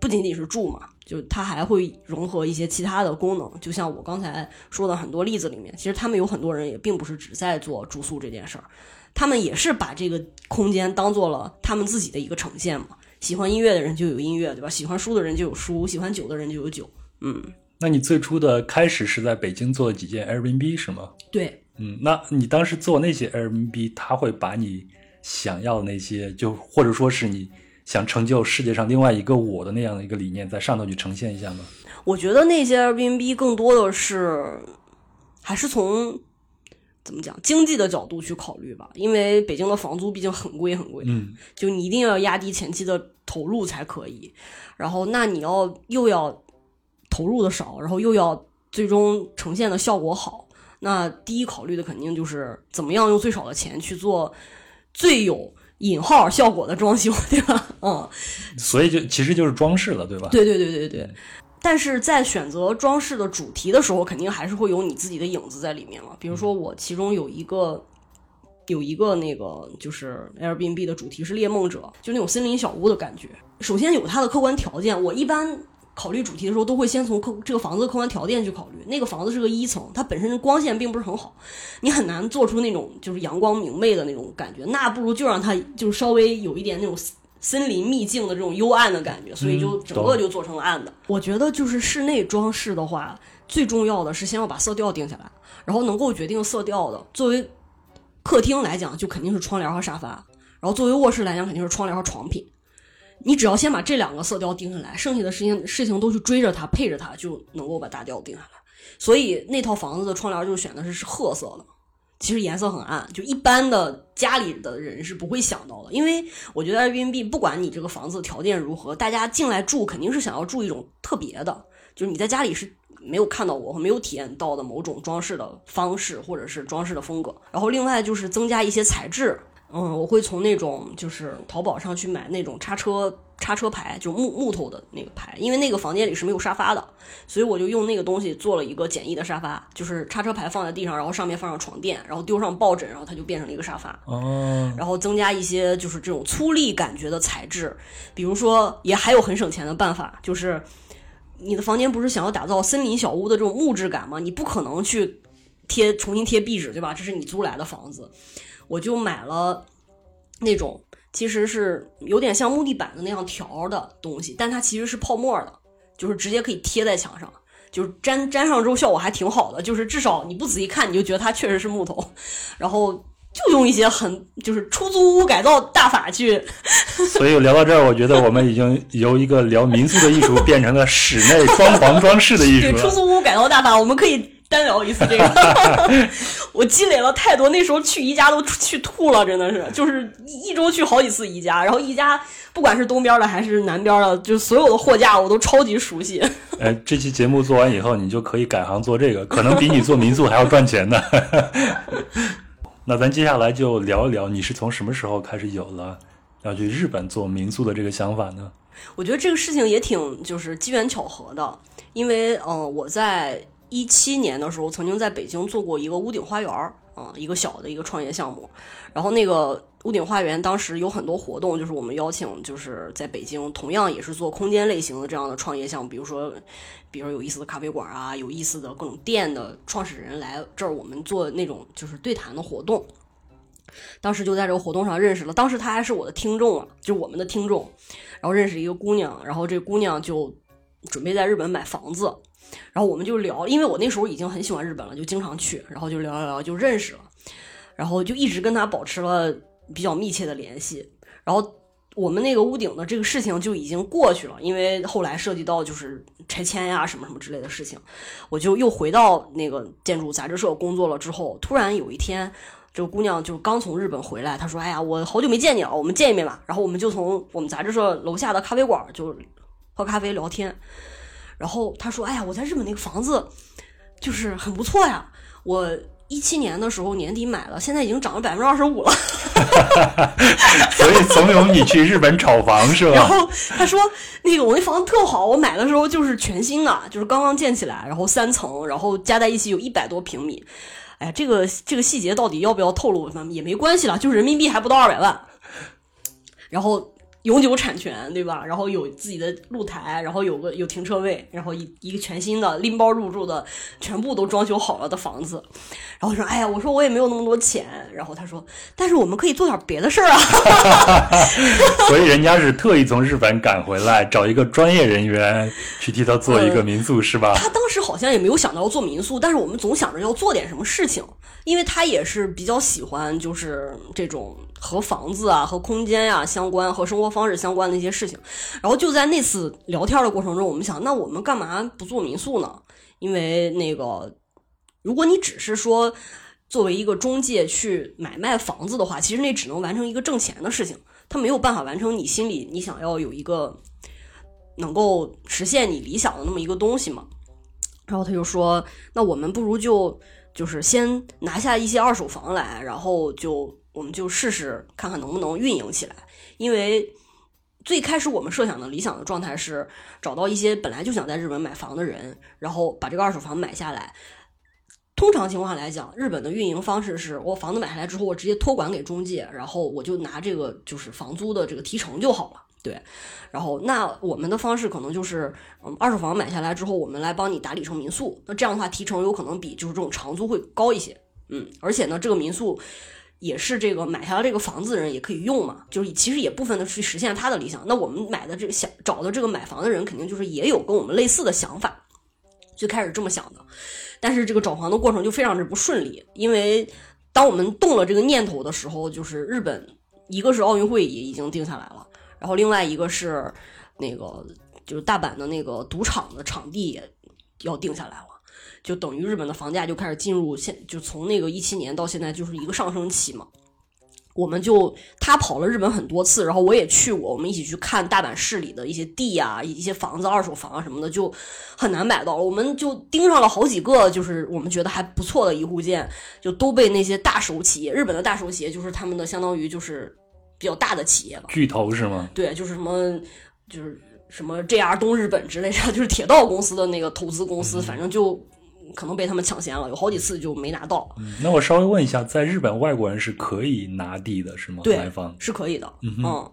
不仅仅是住嘛，就它还会融合一些其他的功能。就像我刚才说的很多例子里面，其实他们有很多人也并不是只在做住宿这件事儿，他们也是把这个空间当做了他们自己的一个呈现嘛。喜欢音乐的人就有音乐，对吧？喜欢书的人就有书，喜欢酒的人就有酒。嗯，那你最初的开始是在北京做了几件 Airbnb 是吗？对，嗯，那你当时做那些 Airbnb，他会把你想要的那些，就或者说是你想成就世界上另外一个我的那样的一个理念，在上头去呈现一下吗？我觉得那些 Airbnb 更多的是还是从怎么讲经济的角度去考虑吧，因为北京的房租毕竟很贵很贵，嗯，就你一定要压低前期的投入才可以。然后，那你要又要投入的少，然后又要最终呈现的效果好，那第一考虑的肯定就是怎么样用最少的钱去做最有引号效果的装修，对吧？嗯，所以就其实就是装饰了，对吧？对对对对对。但是在选择装饰的主题的时候，肯定还是会有你自己的影子在里面了。比如说，我其中有一个有一个那个就是 Airbnb 的主题是猎梦者，就那种森林小屋的感觉。首先有它的客观条件，我一般考虑主题的时候都会先从客这个房子的客观条件去考虑。那个房子是个一层，它本身光线并不是很好，你很难做出那种就是阳光明媚的那种感觉。那不如就让它就是稍微有一点那种。森林秘境的这种幽暗的感觉，所以就整个就做成了暗的。我觉得就是室内装饰的话，最重要的是先要把色调定下来，然后能够决定色调的，作为客厅来讲，就肯定是窗帘和沙发；然后作为卧室来讲，肯定是窗帘和床品。你只要先把这两个色调定下来，剩下的事情事情都去追着它，配着它，就能够把大调定下来。所以那套房子的窗帘就选的是褐色的。其实颜色很暗，就一般的家里的人是不会想到的。因为我觉得 Airbnb 不管你这个房子条件如何，大家进来住肯定是想要住一种特别的，就是你在家里是没有看到过和没有体验到的某种装饰的方式或者是装饰的风格。然后另外就是增加一些材质，嗯，我会从那种就是淘宝上去买那种叉车。叉车牌就木木头的那个牌，因为那个房间里是没有沙发的，所以我就用那个东西做了一个简易的沙发，就是叉车牌放在地上，然后上面放上床垫，然后丢上抱枕，然后它就变成了一个沙发。哦，然后增加一些就是这种粗粝感觉的材质，比如说也还有很省钱的办法，就是你的房间不是想要打造森林小屋的这种木质感吗？你不可能去贴重新贴壁纸，对吧？这是你租来的房子，我就买了那种。其实是有点像木地板的那样条的东西，但它其实是泡沫的，就是直接可以贴在墙上，就是粘粘上之后效果还挺好的，就是至少你不仔细看你就觉得它确实是木头，然后就用一些很就是出租屋改造大法去。所以聊到这儿，我觉得我们已经由一个聊民宿的艺术变成了室内装潢装饰的艺术。对，出租屋改造大法，我们可以。单聊一次这个，*laughs* 我积累了太多。那时候去宜家都去吐了，真的是，就是一周去好几次宜家。然后宜家不管是东边的还是南边的，就所有的货架我都超级熟悉。哎，*laughs* 这期节目做完以后，你就可以改行做这个，可能比你做民宿还要赚钱呢。*laughs* 那咱接下来就聊一聊，你是从什么时候开始有了要去日本做民宿的这个想法呢？我觉得这个事情也挺就是机缘巧合的，因为嗯，我在。一七年的时候，曾经在北京做过一个屋顶花园儿啊，一个小的一个创业项目。然后那个屋顶花园当时有很多活动，就是我们邀请，就是在北京同样也是做空间类型的这样的创业项目，比如说，比如有意思的咖啡馆啊，有意思的各种店的创始人来这儿，我们做那种就是对谈的活动。当时就在这个活动上认识了，当时他还是我的听众啊，就我们的听众。然后认识一个姑娘，然后这姑娘就准备在日本买房子，然后我们就聊，因为我那时候已经很喜欢日本了，就经常去，然后就聊聊聊就认识了。然后就一直跟他保持了比较密切的联系，然后我们那个屋顶的这个事情就已经过去了，因为后来涉及到就是拆迁呀什么什么之类的事情，我就又回到那个建筑杂志社工作了。之后突然有一天，这个姑娘就刚从日本回来，她说：“哎呀，我好久没见你了，我们见一面吧。”然后我们就从我们杂志社楼下的咖啡馆就喝咖啡聊天，然后他说：“哎呀，我在日本那个房子就是很不错呀，我。”一七年的时候年底买了，现在已经涨了百分之二十五了。*laughs* 所以怂恿你去日本炒房是吧？*laughs* 然后他说：“那个我那房子特好，我买的时候就是全新的，就是刚刚建起来，然后三层，然后加在一起有一百多平米。哎呀，这个这个细节到底要不要透露？也没关系了，就是人民币还不到二百万。然后。”永久产权，对吧？然后有自己的露台，然后有个有停车位，然后一一个全新的拎包入住的，全部都装修好了的房子。然后我说：“哎呀，我说我也没有那么多钱。”然后他说：“但是我们可以做点别的事儿啊。*laughs* ”所以人家是特意从日本赶回来，找一个专业人员去替他做一个民宿，是吧？他当时好像也没有想到要做民宿，但是我们总想着要做点什么事情，因为他也是比较喜欢就是这种。和房子啊，和空间呀相关，和生活方式相关的一些事情。然后就在那次聊天的过程中，我们想，那我们干嘛不做民宿呢？因为那个，如果你只是说作为一个中介去买卖房子的话，其实那只能完成一个挣钱的事情，它没有办法完成你心里你想要有一个能够实现你理想的那么一个东西嘛。然后他就说，那我们不如就就是先拿下一些二手房来，然后就。我们就试试看看能不能运营起来，因为最开始我们设想的理想的状态是找到一些本来就想在日本买房的人，然后把这个二手房买下来。通常情况来讲，日本的运营方式是我房子买下来之后，我直接托管给中介，然后我就拿这个就是房租的这个提成就好了。对，然后那我们的方式可能就是，嗯，二手房买下来之后，我们来帮你打理成民宿。那这样的话，提成有可能比就是这种长租会高一些。嗯，而且呢，这个民宿。也是这个买下了这个房子的人也可以用嘛，就是其实也部分的去实现他的理想。那我们买的这个想找的这个买房的人，肯定就是也有跟我们类似的想法，最开始这么想的。但是这个找房的过程就非常之不顺利，因为当我们动了这个念头的时候，就是日本一个是奥运会也已经定下来了，然后另外一个是那个就是大阪的那个赌场的场地也要定下来了。就等于日本的房价就开始进入现，就从那个一七年到现在就是一个上升期嘛。我们就他跑了日本很多次，然后我也去过，我们一起去看大阪市里的一些地啊，一些房子、二手房啊什么的，就很难买到。我们就盯上了好几个，就是我们觉得还不错的一户建，就都被那些大手企业，日本的大手企业就是他们的相当于就是比较大的企业了，巨头是吗？对，就是什么就是什么 JR 东日本之类的，就是铁道公司的那个投资公司，反正就。可能被他们抢先了，有好几次就没拿到。那我稍微问一下，在日本外国人是可以拿地的，是吗？对，是可以的。嗯，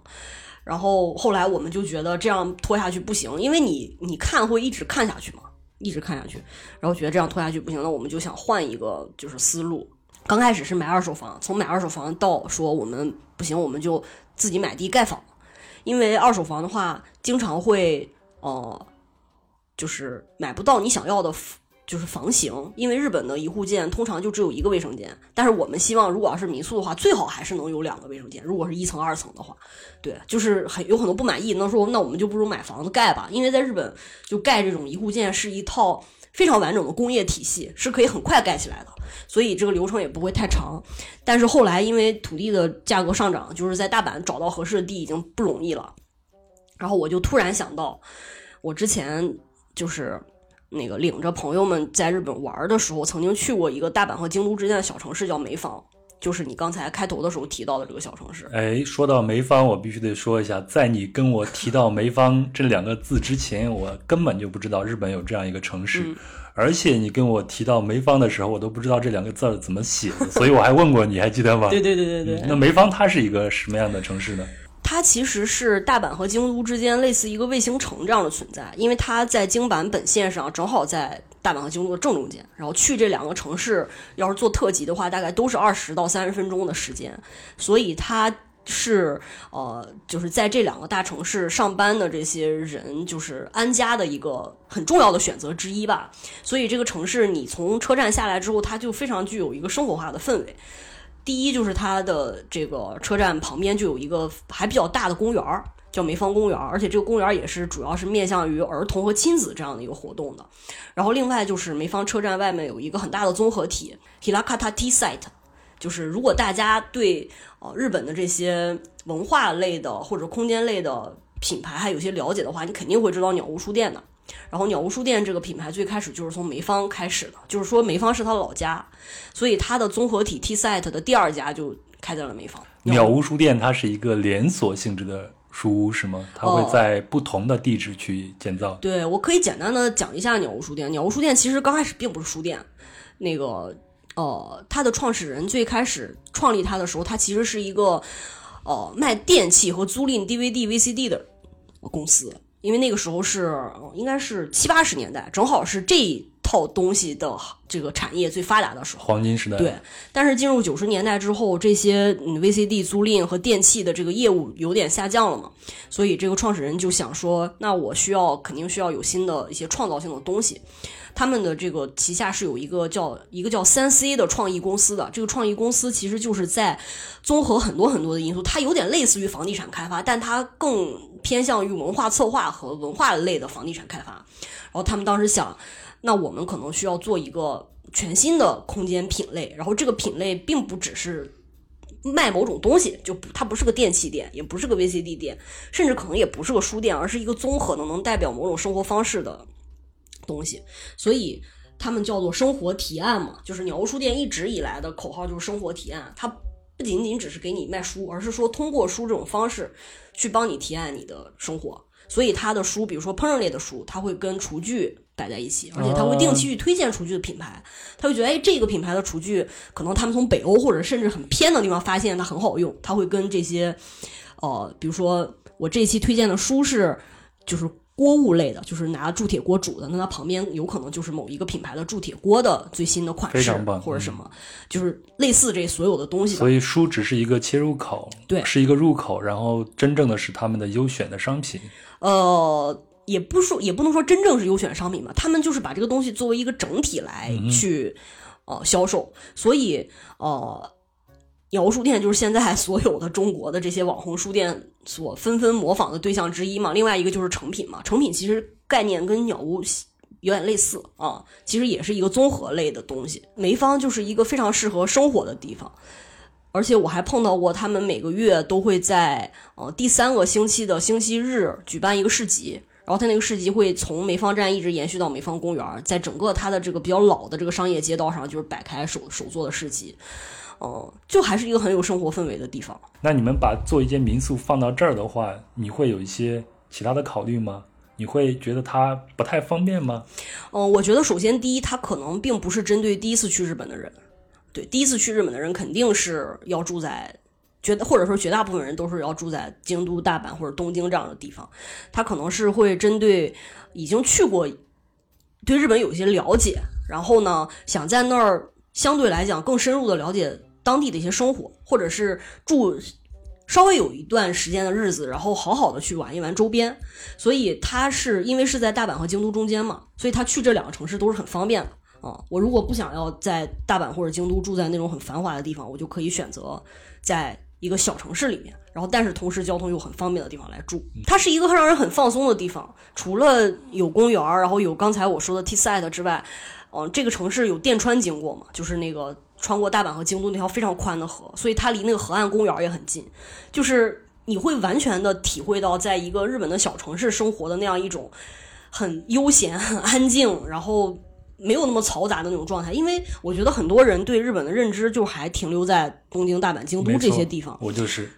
然后后来我们就觉得这样拖下去不行，因为你你看会一直看下去嘛，一直看下去，然后觉得这样拖下去不行，那我们就想换一个就是思路。刚开始是买二手房，从买二手房到说我们不行，我们就自己买地盖房，因为二手房的话经常会呃，就是买不到你想要的。就是房型，因为日本的一户建通常就只有一个卫生间，但是我们希望如果要是民宿的话，最好还是能有两个卫生间。如果是一层二层的话，对，就是很有很多不满意，那说那我们就不如买房子盖吧，因为在日本就盖这种一户建是一套非常完整的工业体系，是可以很快盖起来的，所以这个流程也不会太长。但是后来因为土地的价格上涨，就是在大阪找到合适的地已经不容易了，然后我就突然想到，我之前就是。那个领着朋友们在日本玩的时候，曾经去过一个大阪和京都之间的小城市，叫梅坊。就是你刚才开头的时候提到的这个小城市。哎，说到梅芳，我必须得说一下，在你跟我提到梅芳这两个字之前，我根本就不知道日本有这样一个城市。嗯而且你跟我提到梅芳的时候，我都不知道这两个字儿怎么写，所以我还问过你，还记得吗？对对对对对，那梅芳它是一个什么样的城市呢？它其实是大阪和京都之间类似一个卫星城这样的存在，因为它在京阪本线上正好在大阪和京都的正中间，然后去这两个城市要是坐特急的话，大概都是二十到三十分钟的时间，所以它。是呃，就是在这两个大城市上班的这些人，就是安家的一个很重要的选择之一吧。所以这个城市，你从车站下来之后，它就非常具有一个生活化的氛围。第一就是它的这个车站旁边就有一个还比较大的公园儿，叫梅芳公园，而且这个公园也是主要是面向于儿童和亲子这样的一个活动的。然后另外就是梅芳车站外面有一个很大的综合体 Hirakata T Site，就是如果大家对呃日本的这些文化类的或者空间类的品牌还有些了解的话，你肯定会知道鸟屋书店的。然后鸟屋书店这个品牌最开始就是从梅芳开始的，就是说梅芳是他老家，所以他的综合体 T Site 的第二家就开在了梅芳。鸟屋书店它是一个连锁性质的书屋是吗？它会在不同的地址去建造。对，我可以简单的讲一下鸟屋书店。鸟屋书店其实刚开始并不是书店，那个呃，它的创始人最开始创立它的时候，它其实是一个呃卖电器和租赁 DVD、VCD 的公司。因为那个时候是应该是七八十年代，正好是这套东西的这个产业最发达的时候。黄金时代。对，但是进入九十年代之后，这些嗯 VCD 租赁和电器的这个业务有点下降了嘛，所以这个创始人就想说，那我需要肯定需要有新的一些创造性的东西。他们的这个旗下是有一个叫一个叫三 C 的创意公司的，这个创意公司其实就是在综合很多很多的因素，它有点类似于房地产开发，但它更偏向于文化策划和文化类的房地产开发。然后他们当时想，那我们可能需要做一个全新的空间品类，然后这个品类并不只是卖某种东西，就不它不是个电器店，也不是个 VCD 店，甚至可能也不是个书店，而是一个综合的能代表某种生活方式的东西，所以他们叫做生活提案嘛，就是鸟屋书店一直以来的口号就是生活提案，它不仅仅只是给你卖书，而是说通过书这种方式去帮你提案你的生活。所以他的书，比如说烹饪类的书，他会跟厨具摆在一起，而且他会定期去推荐厨具的品牌。他会觉得，哎，这个品牌的厨具可能他们从北欧或者甚至很偏的地方发现它很好用，他会跟这些，呃，比如说我这一期推荐的书是就是锅物类的，就是拿铸铁锅煮的，那它旁边有可能就是某一个品牌的铸铁锅的最新的款式非常棒或者什么，就是类似这所有的东西吧。所以书只是一个切入口，对是一个入口，然后真正的是他们的优选的商品。呃，也不说也不能说真正是优选商品吧，他们就是把这个东西作为一个整体来去、呃销售，所以呃，鸟屋书店就是现在所有的中国的这些网红书店所纷纷模仿的对象之一嘛。另外一个就是成品嘛，成品其实概念跟鸟屋。有点类似啊，其实也是一个综合类的东西。梅芳就是一个非常适合生活的地方，而且我还碰到过，他们每个月都会在呃第三个星期的星期日举办一个市集，然后它那个市集会从梅芳站一直延续到梅芳公园，在整个它的这个比较老的这个商业街道上，就是摆开手手做的市集，嗯、就还是一个很有生活氛围的地方。那你们把做一间民宿放到这儿的话，你会有一些其他的考虑吗？你会觉得它不太方便吗？嗯，我觉得首先第一，它可能并不是针对第一次去日本的人。对，第一次去日本的人肯定是要住在绝，或者说绝大部分人都是要住在京都、大阪或者东京这样的地方。他可能是会针对已经去过，对日本有一些了解，然后呢，想在那儿相对来讲更深入的了解当地的一些生活，或者是住稍微有一段时间的日子，然后好好的去玩一玩周边。所以他是因为是在大阪和京都中间嘛，所以他去这两个城市都是很方便的。啊，我如果不想要在大阪或者京都住在那种很繁华的地方，我就可以选择在一个小城市里面，然后但是同时交通又很方便的地方来住。它是一个让人很放松的地方，除了有公园儿，然后有刚才我说的 T site 之外，嗯、这个城市有电川经过嘛，就是那个穿过大阪和京都那条非常宽的河，所以它离那个河岸公园也很近，就是你会完全的体会到在一个日本的小城市生活的那样一种很悠闲、很安静，然后没有那么嘈杂的那种状态，因为我觉得很多人对日本的认知就还停留在东京、大阪、京都这些地方，我就是。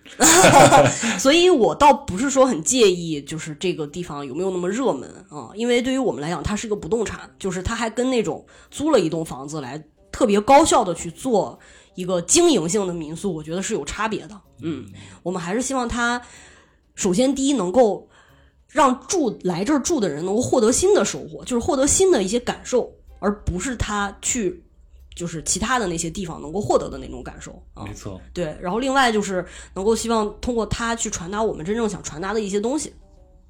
*laughs* 所以我倒不是说很介意，就是这个地方有没有那么热门啊、因为对于我们来讲，它是一个不动产，就是它还跟那种租了一栋房子来特别高效的去做一个经营性的民宿，我觉得是有差别的。嗯，我们还是希望它首先第一能够让住来这儿住的人能够获得新的收获，就是获得新的一些感受，而不是他去就是其他的那些地方能够获得的那种感受啊。没错，对，然后另外就是能够希望通过它去传达我们真正想传达的一些东西。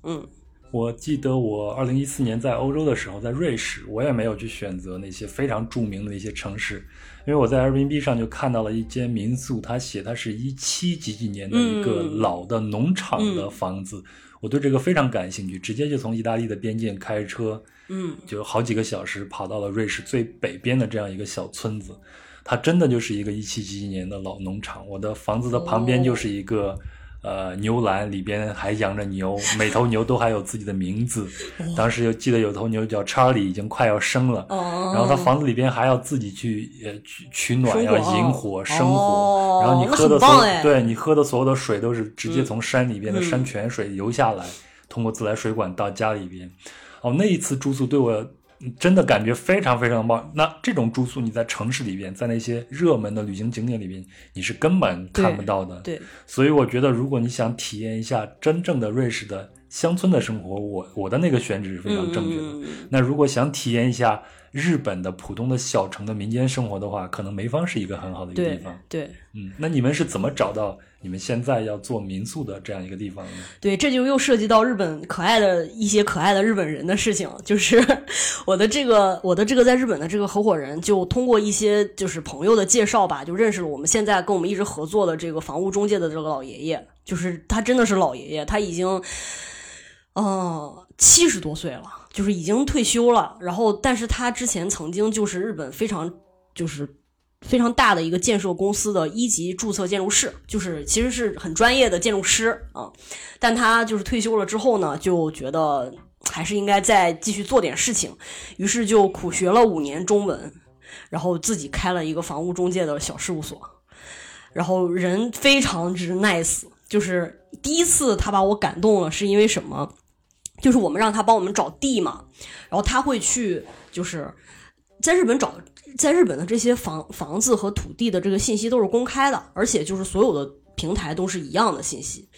嗯我记得我二零一四年在欧洲的时候，在瑞士，我也没有去选择那些非常著名的那些城市，因为我在 Airbnb 上就看到了一间民宿，他写他是一七几几年的一个嗯老的农场的房子，我对这个非常感兴趣，直接就从意大利的边境开车，嗯就好几个小时跑到了瑞士最北边的这样一个小村子，它真的就是一个一七几几年的老农场。我的房子的旁边就是一个、呃牛栏，里边还养着牛，每头牛都还有自己的名字。*laughs* 当时又记得有头牛叫查理，已经快要生了。哦，然后他房子里边还要自己去呃取取暖，要引火生火，哦然后你喝的所有对你喝的所有的水都是直接嗯从山里边的山泉水流下来，通过自来水管到家里边。哦，那一次住宿对我嗯真的感觉非常非常棒。那这种住宿你在城市里边，在那些热门的旅行景点里边，你是根本看不到的。对，所以我觉得，如果你想体验一下真正的瑞士的乡村的生活，我我的那个选址是非常正确的。那如果想体验一下日本的普通的小城的民间生活的话，可能梅方是一个很好的一个地方。对嗯，那你们是怎么找到你们现在要做民宿的这样一个地方呢？对，这就又涉及到日本可爱的一些可爱的日本人的事情，就是我的这个 *laughs* 我的这个在日本的这个合伙人，就通过一些就是朋友的介绍吧，就认识了我们现在跟我们一直合作的这个房屋中介的这个老爷爷，就是他真的是老爷爷，他已经。呃，七十多岁了，就是已经退休了。然后，但是他之前曾经就是日本非常就是非常大的一个建设公司的一级注册建筑师，就是其实是很专业的建筑师啊。但他就是退休了之后呢，就觉得还是应该再继续做点事情，于是就苦学了五年中文，然后自己开了一个房屋中介的小事务所。然后人非常之 nice，就是第一次他把我感动了，是因为什么？就是我们让他帮我们找地嘛，然后他会去，就是在日本找，在日本的这些房房子和土地的这个信息都是公开的，而且就是所有的平台都是一样的信息。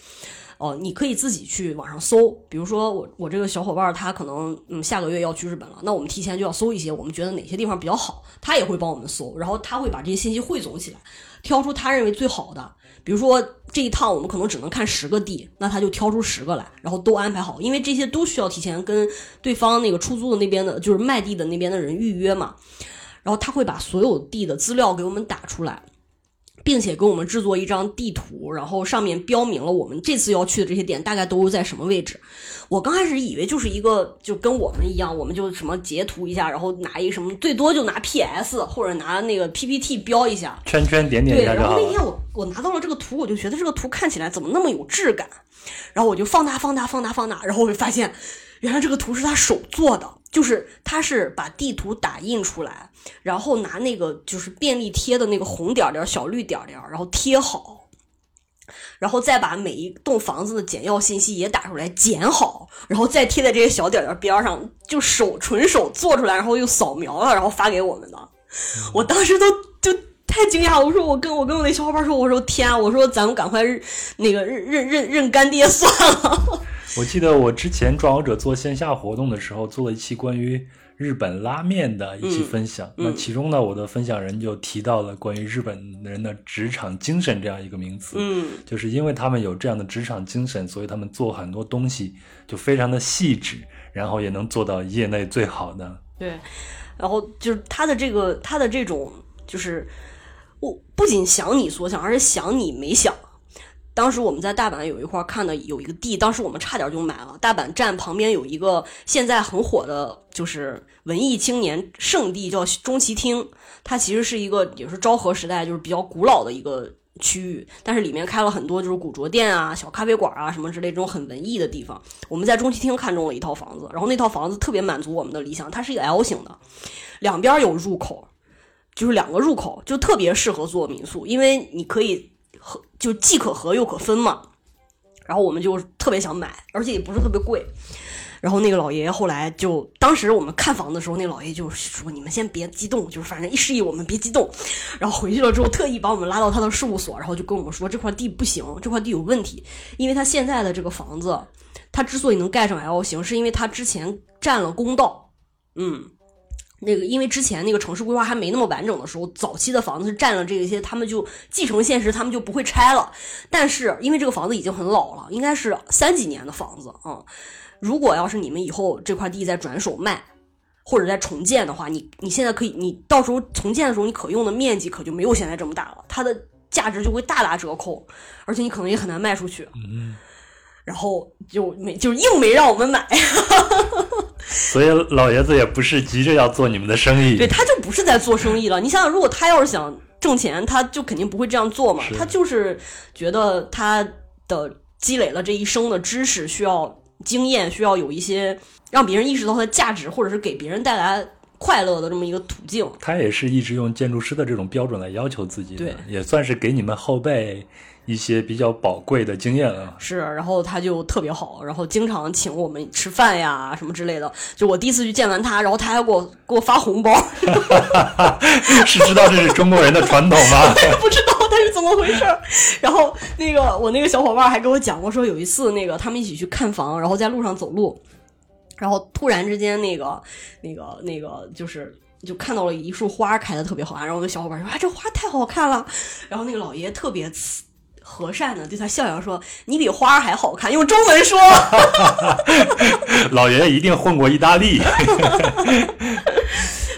哦，你可以自己去网上搜，比如说我我这个小伙伴他可能嗯下个月要去日本了，那我们提前就要搜一些我们觉得哪些地方比较好，他也会帮我们搜，然后他会把这些信息汇总起来，挑出他认为最好的。比如说这一趟我们可能只能看十个地，那他就挑出十个来，然后都安排好，因为这些都需要提前跟对方那个出租的那边的，就是卖地的那边的人预约嘛。然后他会把所有地的资料给我们打出来，并且给我们制作一张地图，然后上面标明了我们这次要去的这些点大概都在什么位置。我刚开始以为就是一个就跟我们一样，我们就什么截图一下，然后拿一个什么，最多就拿 PS 或者拿那个 PPT 标一下，圈圈点点对，一下对。然后那天我我拿到了这个图，我就觉得这个图看起来怎么那么有质感，然后我就放大放大放大放大，然后我就发现，原来这个图是他手做的，就是他是把地图打印出来，然后拿那个就是便利贴的那个红点儿点儿小绿点儿点儿，然后贴好。然后再把每一栋房子的简要信息也打出来，剪好，然后再贴在这些小点点边上，就手纯手做出来，然后又扫描了，然后发给我们的。我当时都就太惊讶，我说我跟我跟我那小伙伴说，我说天啊，我说咱们赶快认那个认认认认干爹算了。我记得我之前壮游者做线下活动的时候，做了一期关于日本拉面的一期分享。嗯那其中呢，我的分享人就提到了关于日本人的职场精神这样一个名词。嗯就是因为他们有这样的职场精神，所以他们做很多东西就非常的细致，然后也能做到业内最好的。对，然后就是他的这个他的这种就是我不仅想你所想，而且想你没想。当时我们在大阪有一块看的有一个地，当时我们差点就买了。大阪站旁边有一个现在很火的，就是文艺青年圣地，叫中崎町。它其实是一个也是昭和时代就是比较古老的一个区域，但是里面开了很多就是古着店啊、小咖啡馆啊什么之类这种很文艺的地方。我们在中崎厅看中了一套房子，然后那套房子特别满足我们的理想，它是一个 L 型的，两边有入口，就是两个入口，就特别适合做民宿，因为你可以合就既可合又可分嘛。然后我们就特别想买，而且也不是特别贵。然后那个老爷爷后来就，当时我们看房的时候，那个老爷爷就说：“你们先别激动，就是反正一示意我们别激动。”然后回去了之后，特意把我们拉到他的事务所，然后就跟我们说：“这块地不行，这块地有问题，因为他现在的这个房子，他之所以能盖上 L 型，是因为他之前占了公道。嗯，那个因为之前那个城市规划还没那么完整的时候，早期的房子是占了这些，他们就继承现实，他们就不会拆了。但是因为这个房子已经很老了，应该是三几年的房子啊。”如果要是你们以后这块地再转手卖，或者再重建的话，你你现在可以，你到时候重建的时候，你可用的面积可就没有现在这么大了，它的价值就会大打折扣，而且你可能也很难卖出去。嗯，然后就没就硬没让我们买，*laughs* 所以老爷子也不是急着要做你们的生意，对，他就不是在做生意了。你想想，如果他要是想挣钱，他就肯定不会这样做嘛，他就是觉得他的积累了这一生的知识需要。经验需要有一些让别人意识到他的价值，或者是给别人带来快乐的这么一个途径。他也是一直用建筑师的这种标准来要求自己，对，也算是给你们后辈一些比较宝贵的经验啊。是，然后他就特别好，然后经常请我们吃饭呀什么之类的。就我第一次去见完他，然后他还给我给我发红包 *laughs* *laughs* 是知道这是中国人的传统吗？不知道。他是怎么回事？然后那个我那个小伙伴还跟我讲过，说有一次那个他们一起去看房，然后在路上走路，然后突然之间那个那个那个就是就看到了一束花开的特别好看，然后我那小伙伴说：“啊，这花太好看了。”然后那个老爷特别和善的对他笑笑说：“你比花还好看。”用中文说，*laughs* 老爷爷一定混过意大利。*laughs*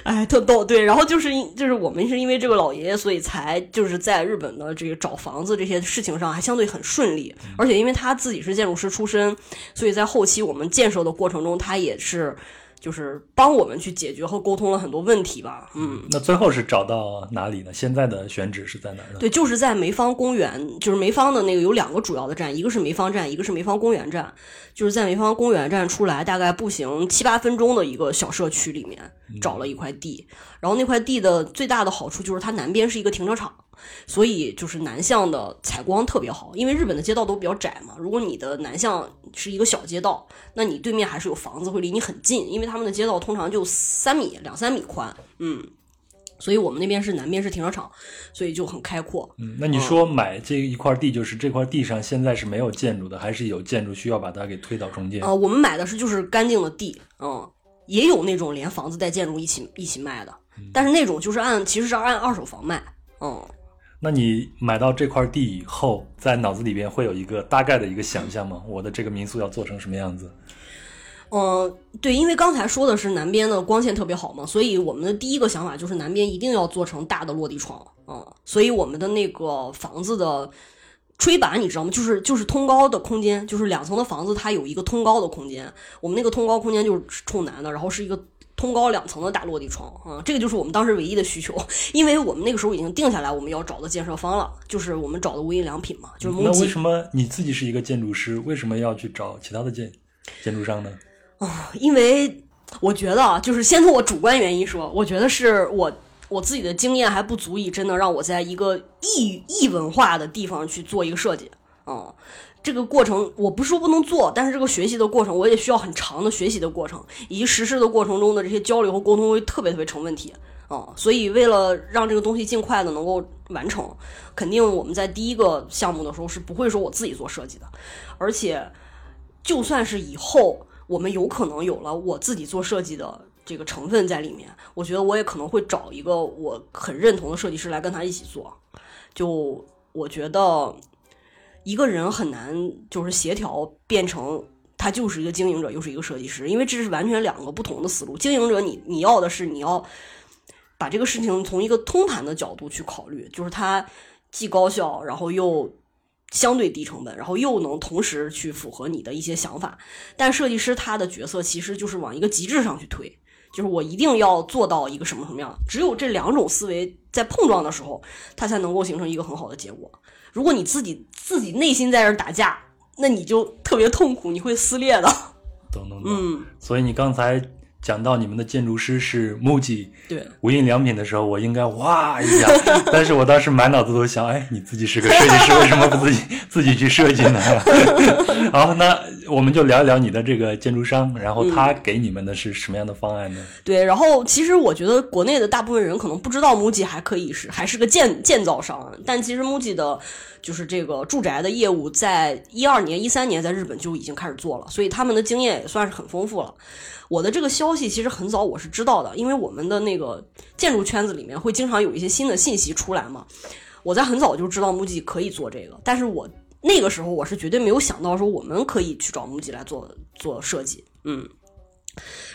哎，特逗，对，然后就是因就是我们是因为这个老爷爷，所以才就是在日本的这个找房子这些事情上还相对很顺利，而且因为他自己是建筑师出身，所以在后期我们建设的过程中，他也是。就是帮我们去解决和沟通了很多问题吧，嗯。那最后是找到哪里呢？现在的选址是在哪儿呢？对，就是在梅芳公园，就是梅芳的那个有两个主要的站，一个是梅芳站，一个是梅芳公园站。就是在梅芳公园站出来，大概步行七八分钟的一个小社区里面找了一块地，然后那块地的最大的好处就是它南边是一个停车场。所以就是南向的采光特别好，因为日本的街道都比较窄嘛。如果你的南向是一个小街道，那你对面还是有房子会离你很近，因为他们的街道通常就三米两三米宽，嗯。所以我们那边是南边是停车场，所以就很开阔。嗯，那你说买这一块地，就是这块地上现在是没有建筑的，还是有建筑需要把它给推到中间？啊，我们买的是就是干净的地，嗯，也有那种连房子带建筑一起一起卖的，但是那种就是按其实是按二手房卖，嗯。那你买到这块地以后，在脑子里边会有一个大概的一个想象吗？我的这个民宿要做成什么样子？嗯，对，因为刚才说的是南边的光线特别好嘛，所以我们的第一个想法就是南边一定要做成大的落地窗啊。所以我们的那个房子的吹板你知道吗？就是就是通高的空间，就是两层的房子它有一个通高的空间，我们那个通高空间就是冲南的，然后是一个。通高两层的大落地窗啊，这个就是我们当时唯一的需求，*laughs* 因为我们那个时候已经定下来我们要找的建设方了，就是我们找的无印良品嘛，就是。那为什么你自己是一个建筑师，为什么要去找其他的建建筑商呢？啊，因为我觉得啊，就是先从我主观原因说，我觉得是我我自己的经验还不足以真的让我在一个异异文化的地方去做一个设计啊。这个过程我不是说不能做，但是这个学习的过程我也需要很长的学习的过程，以及实施的过程中的这些交流和沟通会特别特别成问题啊。所以为了让这个东西尽快的能够完成，肯定我们在第一个项目的时候是不会说我自己做设计的，而且就算是以后我们有可能有了我自己做设计的这个成分在里面，我觉得我也可能会找一个我很认同的设计师来跟他一起做。就我觉得。一个人很难就是协调变成他就是一个经营者又是一个设计师，因为这是完全两个不同的思路。经营者，你你要的是你要把这个事情从一个通盘的角度去考虑，就是它既高效，然后又相对低成本，然后又能同时去符合你的一些想法。但设计师他的角色其实就是往一个极致上去推。就是我一定要做到一个什么什么样。只有这两种思维在碰撞的时候，它才能够形成一个很好的结果。如果你自己自己内心在这打架，那你就特别痛苦，你会撕裂的。*laughs* 懂懂懂。嗯，所以你刚才讲到你们的建筑师是 MUJI 对，无印良品的时候，我应该哇一下，*laughs* 但是我当时满脑子都想，哎，你自己是个设计师，为什么不自己自己去设计呢？*laughs* 好，那我们就聊一聊你的这个建筑商，然后他给你们的是什么样的方案呢？对，然后其实我觉得国内的大部分人可能不知道 MUJI 还可以是还是个建建造商，但其实 MUJI 的就是这个住宅的业务，在一二年、一三年在日本就已经开始做了，所以他们的经验也算是很丰富了。我的这个消息其实很早我是知道的，因为我们的那个建筑圈子里面会经常有一些新的信息出来嘛。我在很早就知道 MUJI 可以做这个，但是我那个时候我是绝对没有想到说我们可以去找木吉来做做设计，嗯。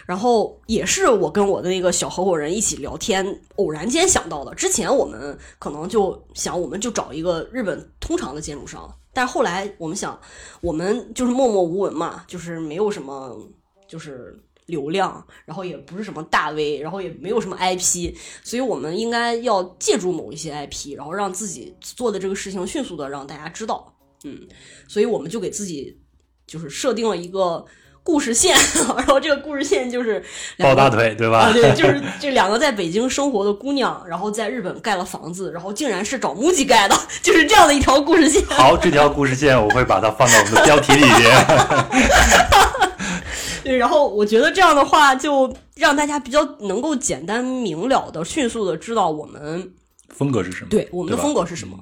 然后也是我跟我的那个小合伙人一起聊天，偶然间想到的。之前我们可能就想，我们就找一个日本通常的建筑商，但后来我们想，我们就是默默无闻嘛，就是没有什么，就是流量，然后也不是什么大 V，然后也没有什么 IP，所以我们应该要借助某一些 IP，然后让自己做的这个事情迅速的让大家知道，嗯，所以我们就给自己就是设定了一个。故事线，*laughs* 然后这个故事线就是抱大腿，对吧？啊，对，就 *laughs* 是这两个在北京生活的姑娘，然后在日本盖了房子，然后竟然是找 MUJI 盖的，*laughs* 就是这样的一条故事线。好，这条故事线我会把它放到我们的标题里边。对，然后我觉得这样的话，就让大家比较能够简单明了的、迅速的知道我们风格是什么？对，我们的风格是什么？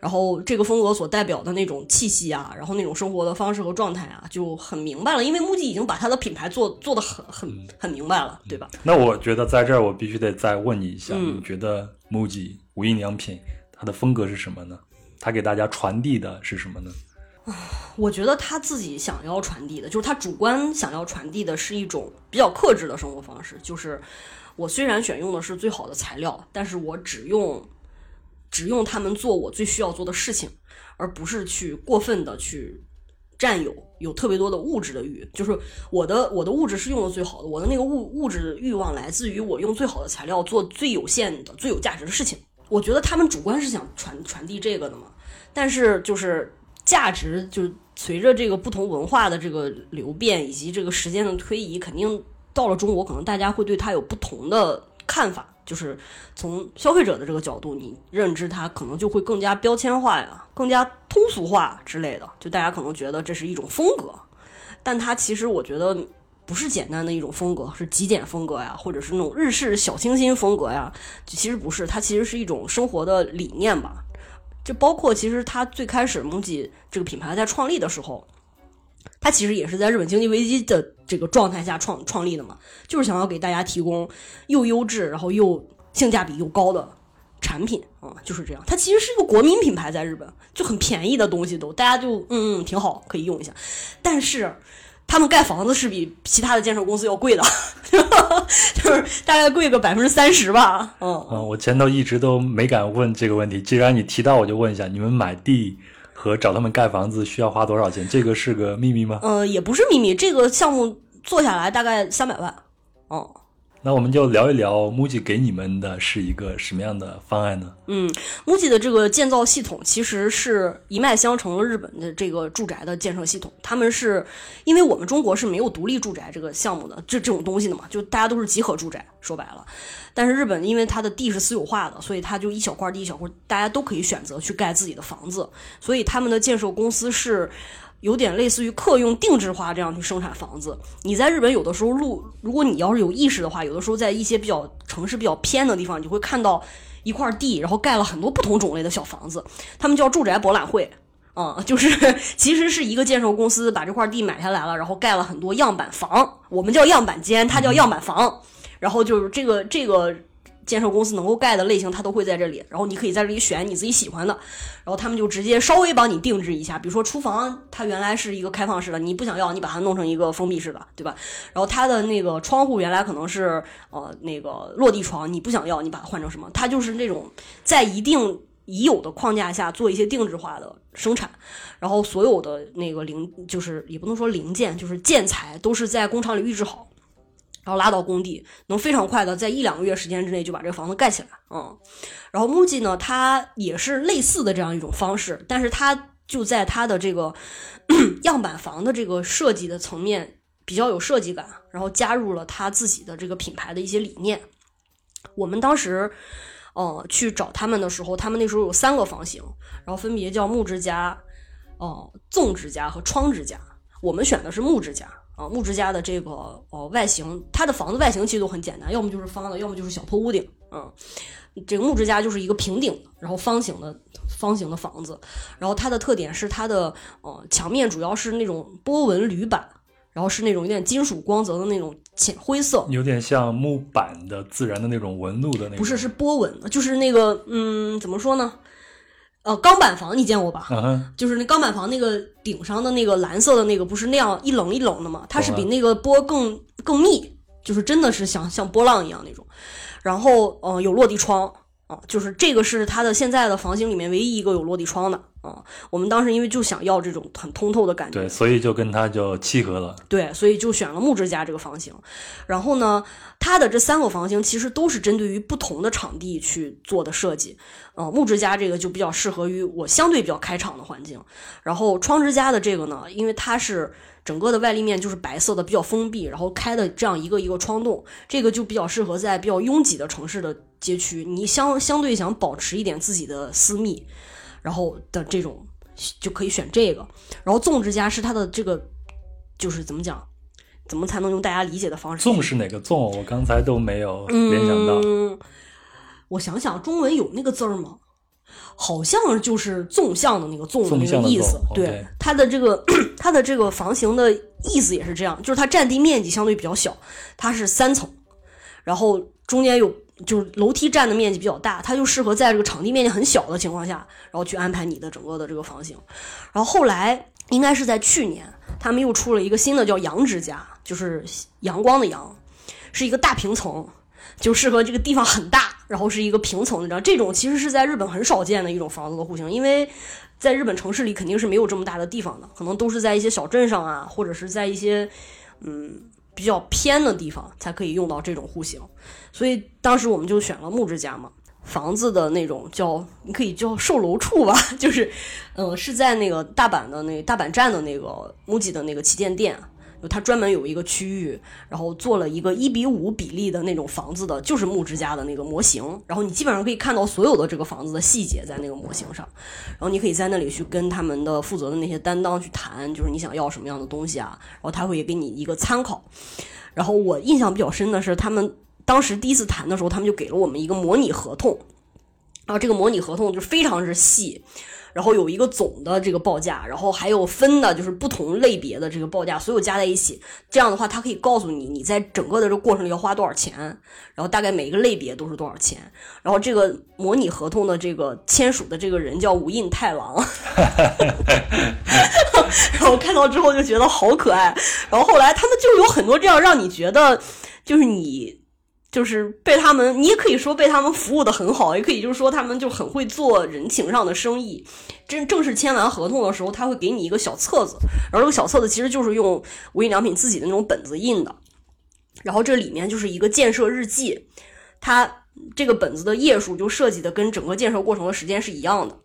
然后这个风格所代表的那种气息啊，然后那种生活的方式和状态啊，就很明白了。因为 MUJI 已经把它的品牌做做的很很很明白了，对吧？那我觉得在这儿我必须得再问你一下，嗯你觉得 MUJI 无印良品它的风格是什么呢？它给大家传递的是什么呢？我觉得他自己想要传递的，就是他主观想要传递的是一种比较克制的生活方式。就是我虽然选用的是最好的材料，但是我只用只用他们做我最需要做的事情，而不是去过分的去占有有特别多的物质的欲。就是我的我的物质是用的最好的，我的那个物物质欲望来自于我用最好的材料做最有限的、最有价值的事情。我觉得他们主观是想传传递这个的嘛，但是就是价值就随着这个不同文化的这个流变以及这个时间的推移，肯定到了中国，可能大家会对它有不同的看法。就是从消费者的这个角度，你认知它可能就会更加标签化呀，更加通俗化之类的。就大家可能觉得这是一种风格，但它其实我觉得不是简单的一种风格，是极简风格呀，或者是那种日式小清新风格呀。其实不是，它其实是一种生活的理念吧。就包括其实它最开始 MUJI 这个品牌在创立的时候，它其实也是在日本经济危机的这个状态下创创立的嘛，就是想要给大家提供又优质，然后又性价比又高的产品啊、就是这样。它其实是一个国民品牌，在日本就很便宜的东西都，大家就嗯嗯挺好，可以用一下。但是他们盖房子是比其他的建设公司要贵的，*laughs* 就是大概贵个百分之三十吧，嗯。嗯，我前头一直都没敢问这个问题，既然你提到，我就问一下，你们买地和找他们盖房子需要花多少钱？这个是个秘密吗？呃，也不是秘密，这个项目做下来大概三百万。哦，那我们就聊一聊 MUJI 给你们的是一个什么样的方案呢？嗯，MUJI 的这个建造系统其实是一脉相承了日本的这个住宅的建设系统。他们是因为我们中国是没有独立住宅这个项目的，这这种东西的嘛，就大家都是集合住宅，说白了。但是日本因为它的地是私有化的，所以它就一小块地一小块，大家都可以选择去盖自己的房子，所以他们的建设公司是。有点类似于客用定制化这样去生产房子。你在日本有的时候路，如果你要是有意识的话，有的时候在一些比较城市比较偏的地方，你会看到一块地，然后盖了很多不同种类的小房子，他们叫住宅博览会。啊、*laughs* 就是其实是一个建设公司把这块地买下来了，然后盖了很多样板房，我们叫样板间，它叫样板房。然后就是这个这个建设公司能够盖的类型，它都会在这里。然后你可以在这里选你自己喜欢的，然后他们就直接稍微帮你定制一下。比如说厨房，它原来是一个开放式的，你不想要，你把它弄成一个封闭式的，对吧？然后它的那个窗户原来可能是呃那个落地窗，你不想要，你把它换成什么？它就是那种在一定已有的框架下做一些定制化的生产，然后所有的那个零就是也不能说零件，就是建材都是在工厂里预制好。然后拉到工地，能非常快的在一两个月时间之内就把这个房子盖起来。嗯，然后 MUJI 呢，它也是类似的这样一种方式，但是它就在它的这个 *clears throat* 样板房的这个设计的层面比较有设计感，然后加入了它自己的这个品牌的一些理念。我们当时。哦，去找他们的时候，他们那时候有三个房型，然后分别叫木之家、哦纵之家和窗之家。我们选的是木之家啊，木之家的这个呃外形，它的房子外形其实都很简单，要么就是方的，要么就是小坡屋顶。嗯，这个木之家就是一个平顶，然后方形的方形的房子，然后它的特点是它的呃墙面主要是那种波纹铝板。然后是那种有点金属光泽的那种浅灰色，有点像木板的自然的那种纹路的那种。不是，是波纹，就是那个，嗯，怎么说呢？呃，钢板房你见过吧？嗯，就是那钢板房那个顶上的那个蓝色的那个，不是那样一棱一棱的吗？它是比那个波更更密，就是真的是像像波浪一样那种。然后，呃，有落地窗。啊，就是这个是它的现在的房型里面唯一一个有落地窗的啊。我们当时因为就想要这种很通透的感觉，对，所以就跟它就契合了。对，所以就选了木之家这个房型。然后呢，它的这三个房型其实都是针对于不同的场地去做的设计。呃，木之家这个就比较适合于我相对比较开场的环境。然后窗之家的这个呢，因为它是。整个的外立面就是白色的，比较封闭，然后开的这样一个一个窗洞，这个就比较适合在比较拥挤的城市的街区，你相相对想保持一点自己的私密，然后的这种就可以选这个。然后纵之家是它的这个，就是怎么讲，怎么才能用大家理解的方式？纵是哪个纵？我刚才都没有联想到。我想想，中文有那个字儿吗？好像就是纵向的那个纵的那个意思，对它的这个 *clears throat* 它的这个房型的意思也是这样，就是它占地面积相对比较小，它是三层，然后中间有就是楼梯占的面积比较大，它就适合在这个场地面积很小的情况下，然后去安排你的整个的这个房型。然后后来应该是在去年，他们又出了一个新的叫阳之家，就是阳光的阳，是一个大平层。就适合这个地方很大，然后是一个平层，你知道，这种其实是在日本很少见的一种房子的户型，因为在日本城市里肯定是没有这么大的地方的，可能都是在一些小镇上啊，或者是在一些嗯比较偏的地方才可以用到这种户型，所以当时我们就选了木质家嘛，房子的那种叫你可以叫售楼处吧，*laughs* 就是嗯是在那个大阪的那大阪站的那个 MUJI 的那个旗舰店。就它专门有一个区域，然后做了一个一比五比例的那种房子的，就是木之家的那个模型。然后你基本上可以看到所有的这个房子的细节在那个模型上。然后你可以在那里去跟他们的负责的那些担当去谈，就是你想要什么样的东西啊。然后他会给你一个参考。然后我印象比较深的是，他们当时第一次谈的时候，他们就给了我们一个模拟合同。然后这个模拟合同就非常之细。然后有一个总的这个报价，然后还有分的，就是不同类别的这个报价，所有加在一起，这样的话，它可以告诉你你在整个的这个过程里要花多少钱，然后大概每一个类别都是多少钱。然后这个模拟合同的这个签署的这个人叫无印太郎，*laughs* 然后看到之后就觉得好可爱。然后后来他们就有很多这样让你觉得，就是你。就是被他们，你也可以说被他们服务的很好，也可以就是说他们就很会做人情上的生意。正正式签完合同的时候，他会给你一个小册子，然后这个小册子其实就是用无印良品自己的那种本子印的，然后这里面就是一个建设日记，它这个本子的页数就设计的跟整个建设过程的时间是一样的。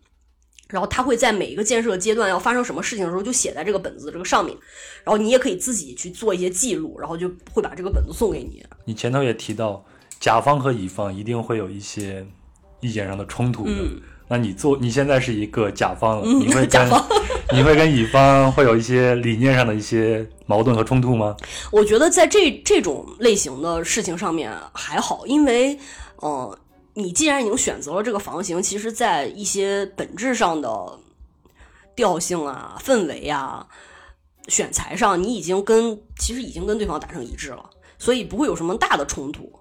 然后他会在每一个建设阶段要发生什么事情的时候，就写在这个本子这个上面。然后你也可以自己去做一些记录，然后就会把这个本子送给你。你前头也提到，甲方和乙方一定会有一些意见上的冲突的。那你做你现在是一个甲方，你会 *laughs* 甲方，你会跟乙方会有一些理念上的一些矛盾和冲突吗？*laughs* 我觉得在这这种类型的事情上面还好，因为嗯。你既然已经选择了这个房型，其实，在一些本质上的调性啊、氛围啊、选材上，你已经跟其实已经跟对方达成一致了，所以不会有什么大的冲突。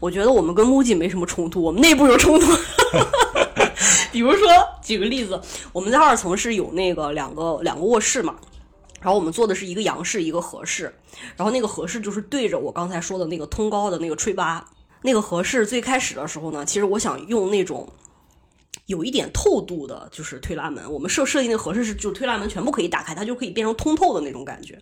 我觉得我们跟 MUJI 没什么冲突，我们内部有冲突。*laughs* 比如说，举个例子，我们在二层是有那个两个两个卧室嘛，然后我们做的是一个阳室，一个和室，然后那个和室就是对着我刚才说的那个通高的那个吹吧。那个合适最开始的时候呢，其实我想用那种有一点透度的，就是推拉门。我们设设计那个合适是，就推拉门全部可以打开，它就可以变成通透的那种感觉。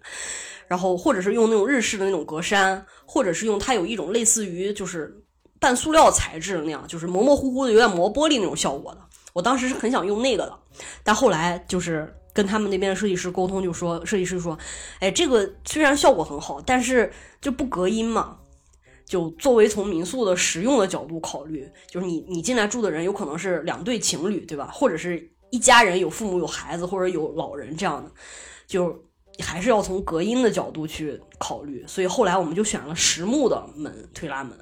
然后或者是用那种日式的那种格栅，或者是用它有一种类似于就是半塑料材质的那样，就是模模糊糊的有点磨玻璃那种效果的。我当时是很想用那个的，但后来就是跟他们那边的设计师沟通，就说设计师说，哎，这个虽然效果很好，但是就不隔音嘛。就作为从民宿的实用的角度考虑，就是你你进来住的人有可能是两对情侣，对吧？或者是一家人有父母有孩子或者有老人这样的，就还是要从隔音的角度去考虑。所以后来我们就选了实木的门推拉门，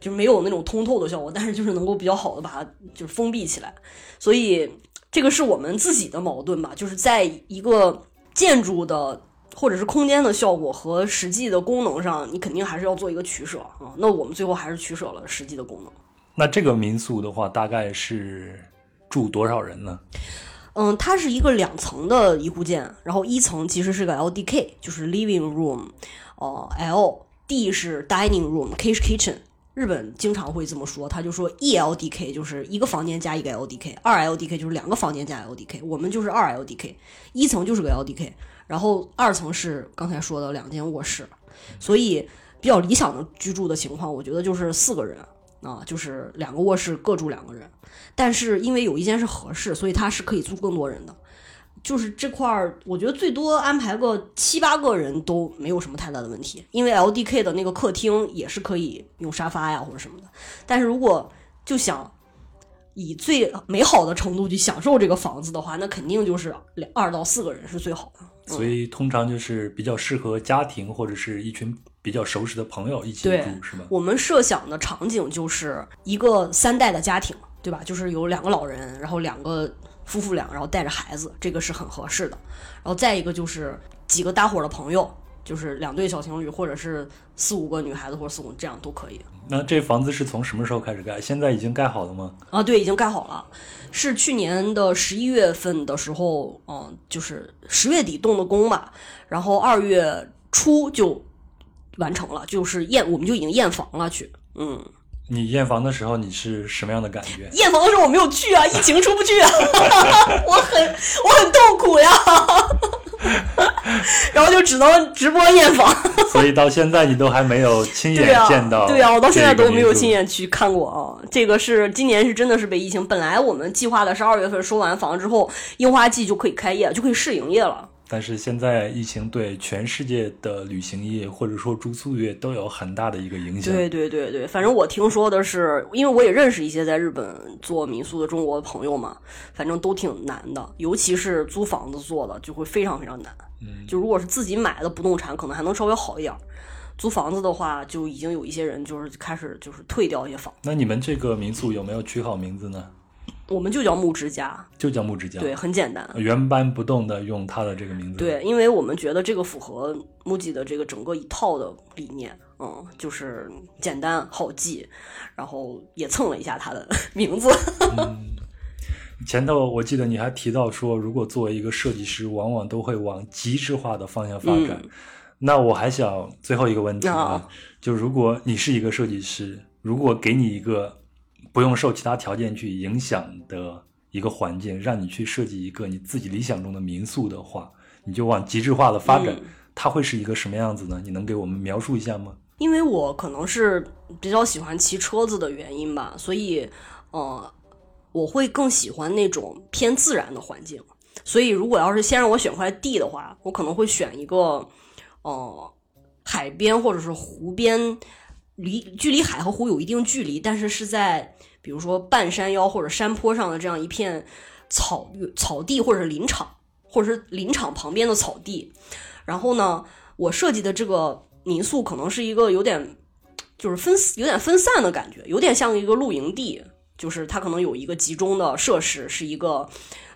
就没有那种通透的效果，但是就是能够比较好的把它就是封闭起来。所以这个是我们自己的矛盾吧，就是在一个建筑的。或者是空间的效果和实际的功能上，你肯定还是要做一个取舍啊。那我们最后还是取舍了实际的功能。那这个民宿的话，大概是住多少人呢？嗯，它是一个两层的一户建，然后一层其实是个 LDK，就是 living room，哦，L，D 是 dining room，K 是 kitchen。日本经常会这么说，他就说 E LDK 就是一个房间加一个 LDK，二 LDK 就是两个房间加 LDK，我们就是二 LDK，一层就是个 LDK。然后二层是刚才说的两间卧室，所以比较理想的居住的情况，我觉得就是四个人啊，就是两个卧室各住两个人。但是因为有一间是合适，所以它是可以住更多人的。就是这块儿，我觉得最多安排个七八个人都没有什么太大的问题，因为 LDK 的那个客厅也是可以用沙发呀或者什么的。但是如果就想。以最美好的程度去享受这个房子的话，那肯定就是两二到四个人是最好的。所以通常就是比较适合家庭或者是一群比较熟识的朋友一起住，是吗？我们设想的场景就是一个三代的家庭，对吧？就是有两个老人，然后两个夫妇俩，然后带着孩子，这个是很合适的。然后再一个就是几个搭伙的朋友。就是两对小情侣，或者是四五个女孩子，或者四五这样都可以。那这房子是从什么时候开始盖？现在已经盖好了吗？啊，对，已经盖好了，是去年的十一月份的时候，嗯，就是十月底动的工吧，然后二月初就完成了，就是验，我们就已经验房了去。嗯，你验房的时候你是什么样的感觉？验房的时候我没有去啊，疫情出不去啊，*laughs* 我很我很痛苦呀。*laughs* 然后就只能直播验房，*laughs* 所以到现在你都还没有亲眼见到。对啊，我到现在都没有亲眼去看过啊。这个是今年是真的是被疫情，本来我们计划的是二月份收完房之后，樱花季就可以开业，就可以试营业了。但是现在疫情对全世界的旅行业或者说住宿业都有很大的一个影响。对对对对，反正我听说的是，因为我也认识一些在日本做民宿的中国朋友嘛，反正都挺难的，尤其是租房子做的就会非常非常难。嗯，就如果是自己买的不动产，可能还能稍微好一点。租房子的话，就已经有一些人就是开始就是退掉一些房。那你们这个民宿有没有取好名字呢？我们就叫木之家，就叫木之家，对，很简单，原班不动的用他的这个名字。对，因为我们觉得这个符合木吉的这个整个一套的理念，嗯，就是简单好记，然后也蹭了一下他的 *laughs* 名字。嗯，*laughs* 前头我记得你还提到说，如果作为一个设计师，往往都会往极致化的方向发展。那我还想最后一个问题啊，就如果你是一个设计师，如果给你一个。不用受其他条件去影响的一个环境，让你去设计一个你自己理想中的民宿的话，你就往极致化的发展，它会是一个什么样子呢？你能给我们描述一下吗？因为我可能是比较喜欢骑车子的原因吧，所以呃，我会更喜欢那种偏自然的环境。所以如果要是先让我选块地的话，我可能会选一个呃海边或者是湖边。离距离海和湖有一定距离，但是是在比如说半山腰或者山坡上的这样一片草草地，或者是林场，或者是林场旁边的草地。然后呢，我设计的这个民宿可能是一个有点就是分有点分散的感觉，有点像一个露营地，就是它可能有一个集中的设施，是一个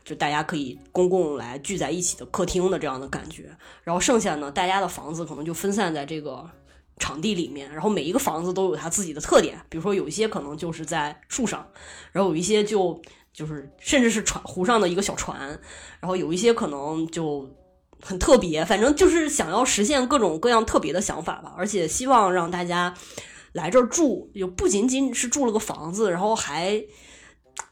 就大家可以公共来聚在一起的客厅的这样的感觉。然后剩下呢，大家的房子可能就分散在这个。场地里面，然后每一个房子都有它自己的特点，比如说有一些可能就是在树上，然后有一些就就是甚至是船湖上的一个小船，然后有一些可能就很特别，反正就是想要实现各种各样特别的想法吧，而且希望让大家来这儿住，就不仅仅是住了个房子，然后还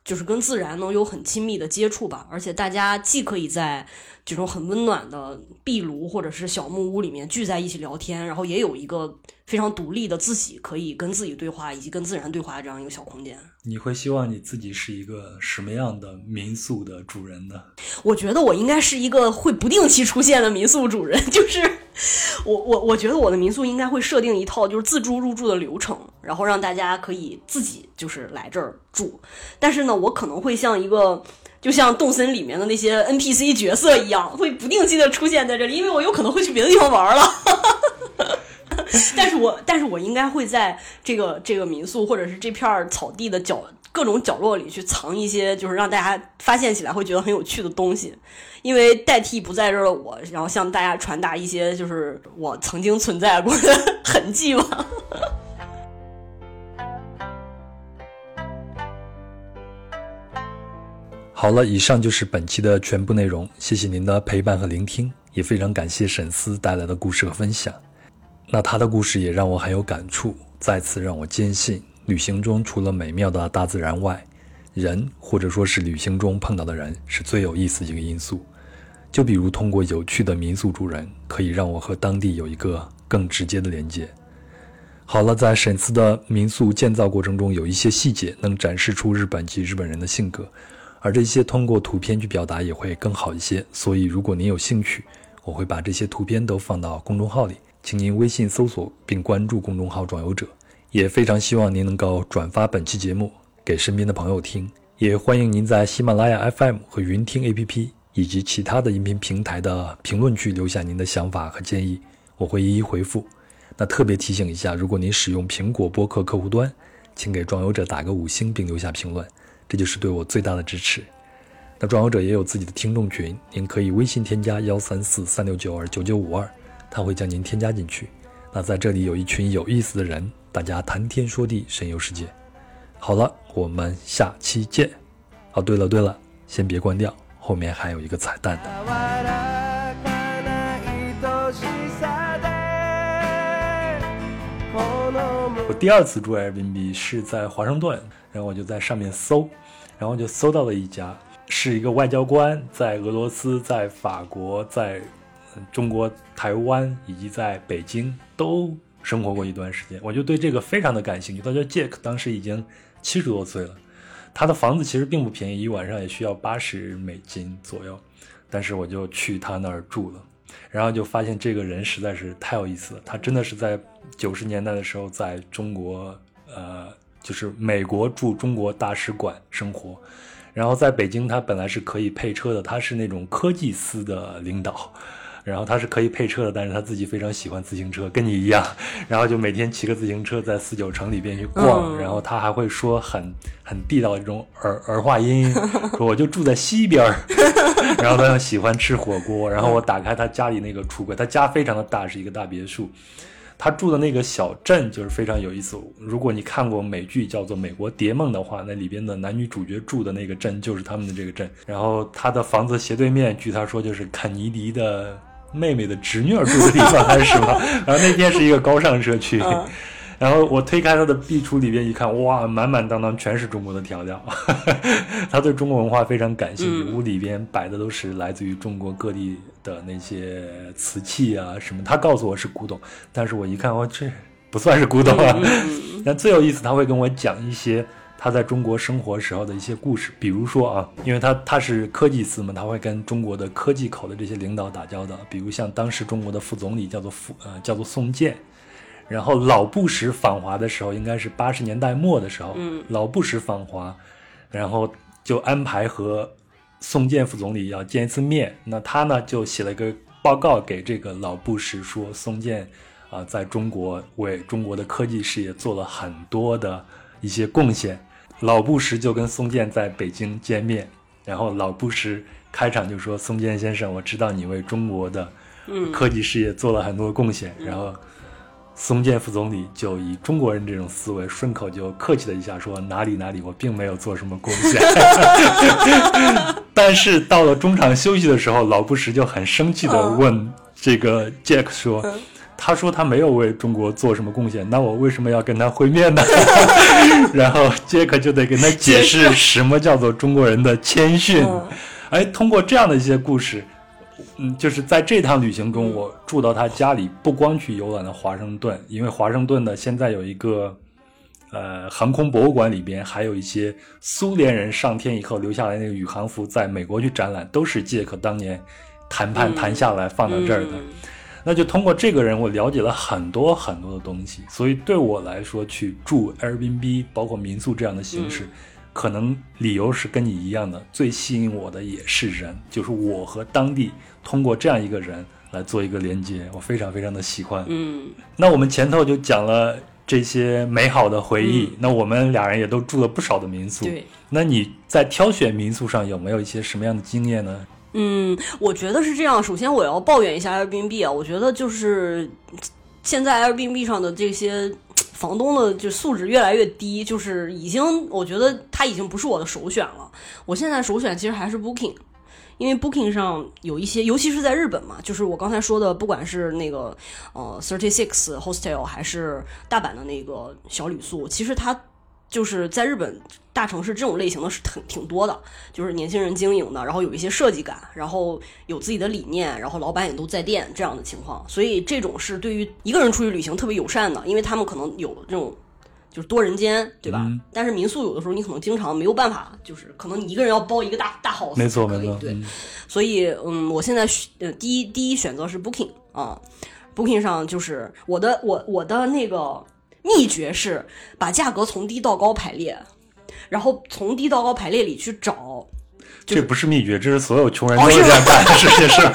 就是跟自然能有很亲密的接触吧，而且大家既可以在这种很温暖的壁炉或者是小木屋里面聚在一起聊天，然后也有一个非常独立的自己可以跟自己对话以及跟自然对话的这样一个小空间。你会希望你自己是一个什么样的民宿的主人呢？我觉得我应该是一个会不定期出现的民宿主人，*laughs* 就是 *laughs* 我我我觉得我的民宿应该会设定一套就是自助入住的流程，然后让大家可以自己就是来这儿住。但是呢，我可能会像一个就像动森里面的那些 NPC 角色一样，会不定期的出现在这里，因为我有可能会去别的地方玩了。*laughs* 但是我但是我应该会在这个这个民宿或者是这片草地的角各种角落里去藏一些，就是让大家发现起来会觉得很有趣的东西，因为代替不在这儿的我，然后向大家传达一些就是我曾经存在过的 *laughs* 痕迹吧。*laughs* 好了，以上就是本期的全部内容，谢谢您的陪伴和聆听，也非常感谢沈思带来的故事和分享。那他的故事也让我很有感触，再次让我坚信，旅行中除了美妙的大自然外，人或者说是旅行中碰到的人是最有意思一个因素。就比如通过有趣的民宿主人，可以让我和当地有一个更直接的连接。好了，在沈思的民宿建造过程中，有一些细节能展示出日本及日本人的性格，而这些通过图片去表达也会更好一些。所以，如果您有兴趣，我会把这些图片都放到公众号里。请您微信搜索并关注公众号“转游者”，也非常希望您能够转发本期节目给身边的朋友听。也欢迎您在喜马拉雅 FM 和云听 APP 以及其他的音频平台的评论区留下您的想法和建议，我会一一回复。那特别提醒一下，如果您使用苹果播客客户端，请给装游者打个五星并留下评论，这就是对我最大的支持。那装游者也有自己的听众群，您可以微信添加幺三四三六九二九九五二。他会将您添加进去。那在这里有一群有意思的人，大家谈天说地，神游世界。好了，我们下期见。哦，对了对了，先别关掉，后面还有一个彩蛋的。我第二次住 Airbnb 是在华盛顿，然后我就在上面搜，然后就搜到了一家，是一个外交官，在俄罗斯，在法国，在。中国台湾以及在北京都生活过一段时间，我就对这个非常的感兴趣。他叫 Jack，当时已经七十多岁了，他的房子其实并不便宜，一晚上也需要八十美金左右。但是我就去他那儿住了，然后就发现这个人实在是太有意思了。他真的是在九十年代的时候在中国，呃，就是美国驻中国大使馆生活，然后在北京他本来是可以配车的，他是那种科技司的领导。然后他是可以配车的，但是他自己非常喜欢自行车，跟你一样。*laughs* 然后就每天骑个自行车在四九城里边去逛。然后他还会说很很地道的这种儿儿化音，*laughs* 说我就住在西边儿。*laughs* 然后他喜欢吃火锅。然后我打开他家里那个橱柜，他家非常的大，是一个大别墅。他住的那个小镇就是非常有意思。如果你看过美剧叫做《美国谍梦》的话，那里边的男女主角住的那个镇就是他们的这个镇。然后他的房子斜对面，据他说就是肯尼迪的。妹妹的侄女儿住的地方还是什么？*laughs* 然后那天是一个高尚社区，然后我推开他的壁橱里边一看，哇，满满当当全是中国的调料。*laughs* 他对中国文化非常感兴趣，屋里边摆的都是来自于中国各地的那些瓷器啊什么。他告诉我是古董，但是我一看，我这不算是古董啊。*laughs* 但最有意思，他会跟我讲一些。他在中国生活时候的一些故事，比如说啊，因为他他是科技司嘛，他会跟中国的科技口的这些领导打交道。比如像当时中国的副总理叫做副呃叫做宋健，然后老布什访华的时候，应该是八十年代末的时候，老布什访华，然后就安排和宋健副总理要见一次面。那他呢就写了一个报告给这个老布什，说宋健啊在中国为中国的科技事业做了很多的一些贡献。老布什就跟松健在北京见面，然后老布什开场就说：“松健先生，我知道你为中国的科技事业做了很多贡献。”然后松健副总理就以中国人这种思维，顺口就客气了一下说：“哪里哪里，我并没有做什么贡献。*laughs* ”但是到了中场休息的时候，老布什就很生气的问这个 Jack 说。他说他没有为中国做什么贡献，那我为什么要跟他会面呢？*laughs* 然后杰克就得跟他解释什么叫做中国人的谦逊。哎，通过这样的一些故事，嗯，就是在这趟旅行中，我住到他家里，不光去游览了华盛顿，因为华盛顿呢现在有一个呃航空博物馆，里边还有一些苏联人上天以后留下来那个宇航服，在美国去展览，都是杰克当年谈判谈下来放到这儿的。那就通过这个人，我了解了很多很多的东西，所以对我来说，去住 Airbnb，包括民宿这样的形式。可能理由是跟你一样的，最吸引我的也是人，就是我和当地通过这样一个人来做一个连接，我非常非常的喜欢。嗯，那我们前头就讲了这些美好的回忆，那我们俩人也都住了不少的民宿。对，那你在挑选民宿上有没有一些什么样的经验呢？嗯，我觉得是这样。首先我要抱怨一下 Airbnb 啊，我觉得就是现在 Airbnb 上的这些。房东的就素质越来越低，就是已经，我觉得他已经不是我的首选了。我现在首选其实还是 Booking，因为 Booking 上有一些，尤其是在日本嘛，就是我刚才说的，不管是那个呃 Thirty Six Hostel 还是大阪的那个小旅宿，其实它。就是在日本大城市，这种类型的是挺挺多的，就是年轻人经营的，然后有一些设计感，然后有自己的理念，然后老板也都在店这样的情况，所以这种是对于一个人出去旅行特别友善的，因为他们可能有这种就是多人间，对吧？但是民宿有的时候你可能经常没有办法，就是可能你一个人要包一个大大 house，没错没错，对。所以嗯，我现在呃第一第一选择是 Booking 啊，Booking 上就是我的我我的那个。秘诀是把价格从低到高排列，然后从低到高排列里去找。这不是秘诀，这是所有穷人都这样干的事情，是吧？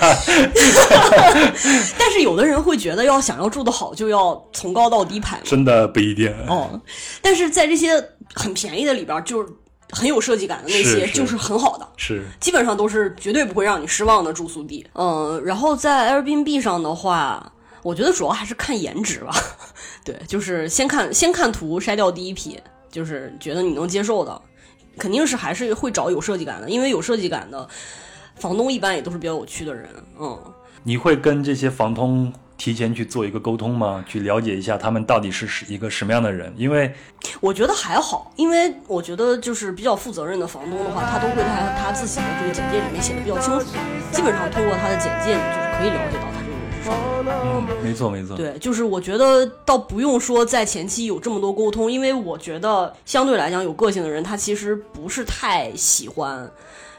*laughs* 但是有的人会觉得，要想要住得好，就要从高到低排。真的不一定哦。但是在这些很便宜的里边，就是很有设计感的那些，就是很好的，是基本上都是绝对不会让你失望的住宿地。嗯，然后在 Airbnb 上的话。我觉得主要还是看颜值吧，对，就是先看先看图筛掉第一批，就是觉得你能接受的，肯定是还是会找有设计感的，因为有设计感的房东一般也都是比较有趣的人，嗯。你会跟这些房东提前去做一个沟通吗？去了解一下他们到底是一个什么样的人？因为我觉得还好，因为我觉得就是比较负责任的房东的话，他都会在他自己的这个简介里面写的比较清楚，基本上通过他的简介，你就是可以了解到他。嗯，没错没错，对，就是我觉得倒不用说在前期有这么多沟通，因为我觉得相对来讲有个性的人，他其实不是太喜欢，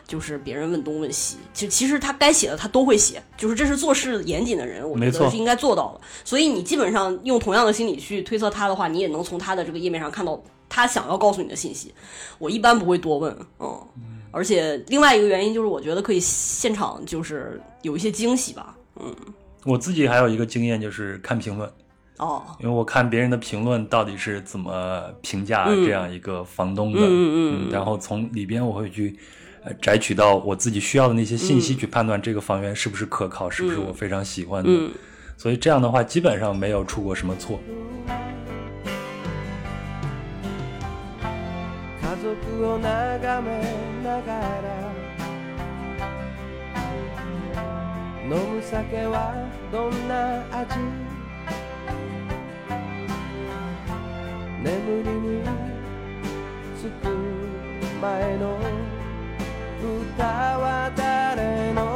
就是别人问东问西。就其实他该写的他都会写，就是这是做事严谨的人，我觉得是应该做到的。所以你基本上用同样的心理去推测他的话，你也能从他的这个页面上看到他想要告诉你的信息。我一般不会多问，嗯，而且另外一个原因就是我觉得可以现场就是有一些惊喜吧，嗯。我自己还有一个经验，就是看评论，哦，因为我看别人的评论到底是怎么评价这样一个房东的，嗯嗯，然后从里边我会去呃摘取到我自己需要的那些信息，去判断这个房源是不是可靠，是不是我非常喜欢的，所以这样的话基本上没有出过什么错。飲む酒はどんな味？眠りにつく前の歌は誰の？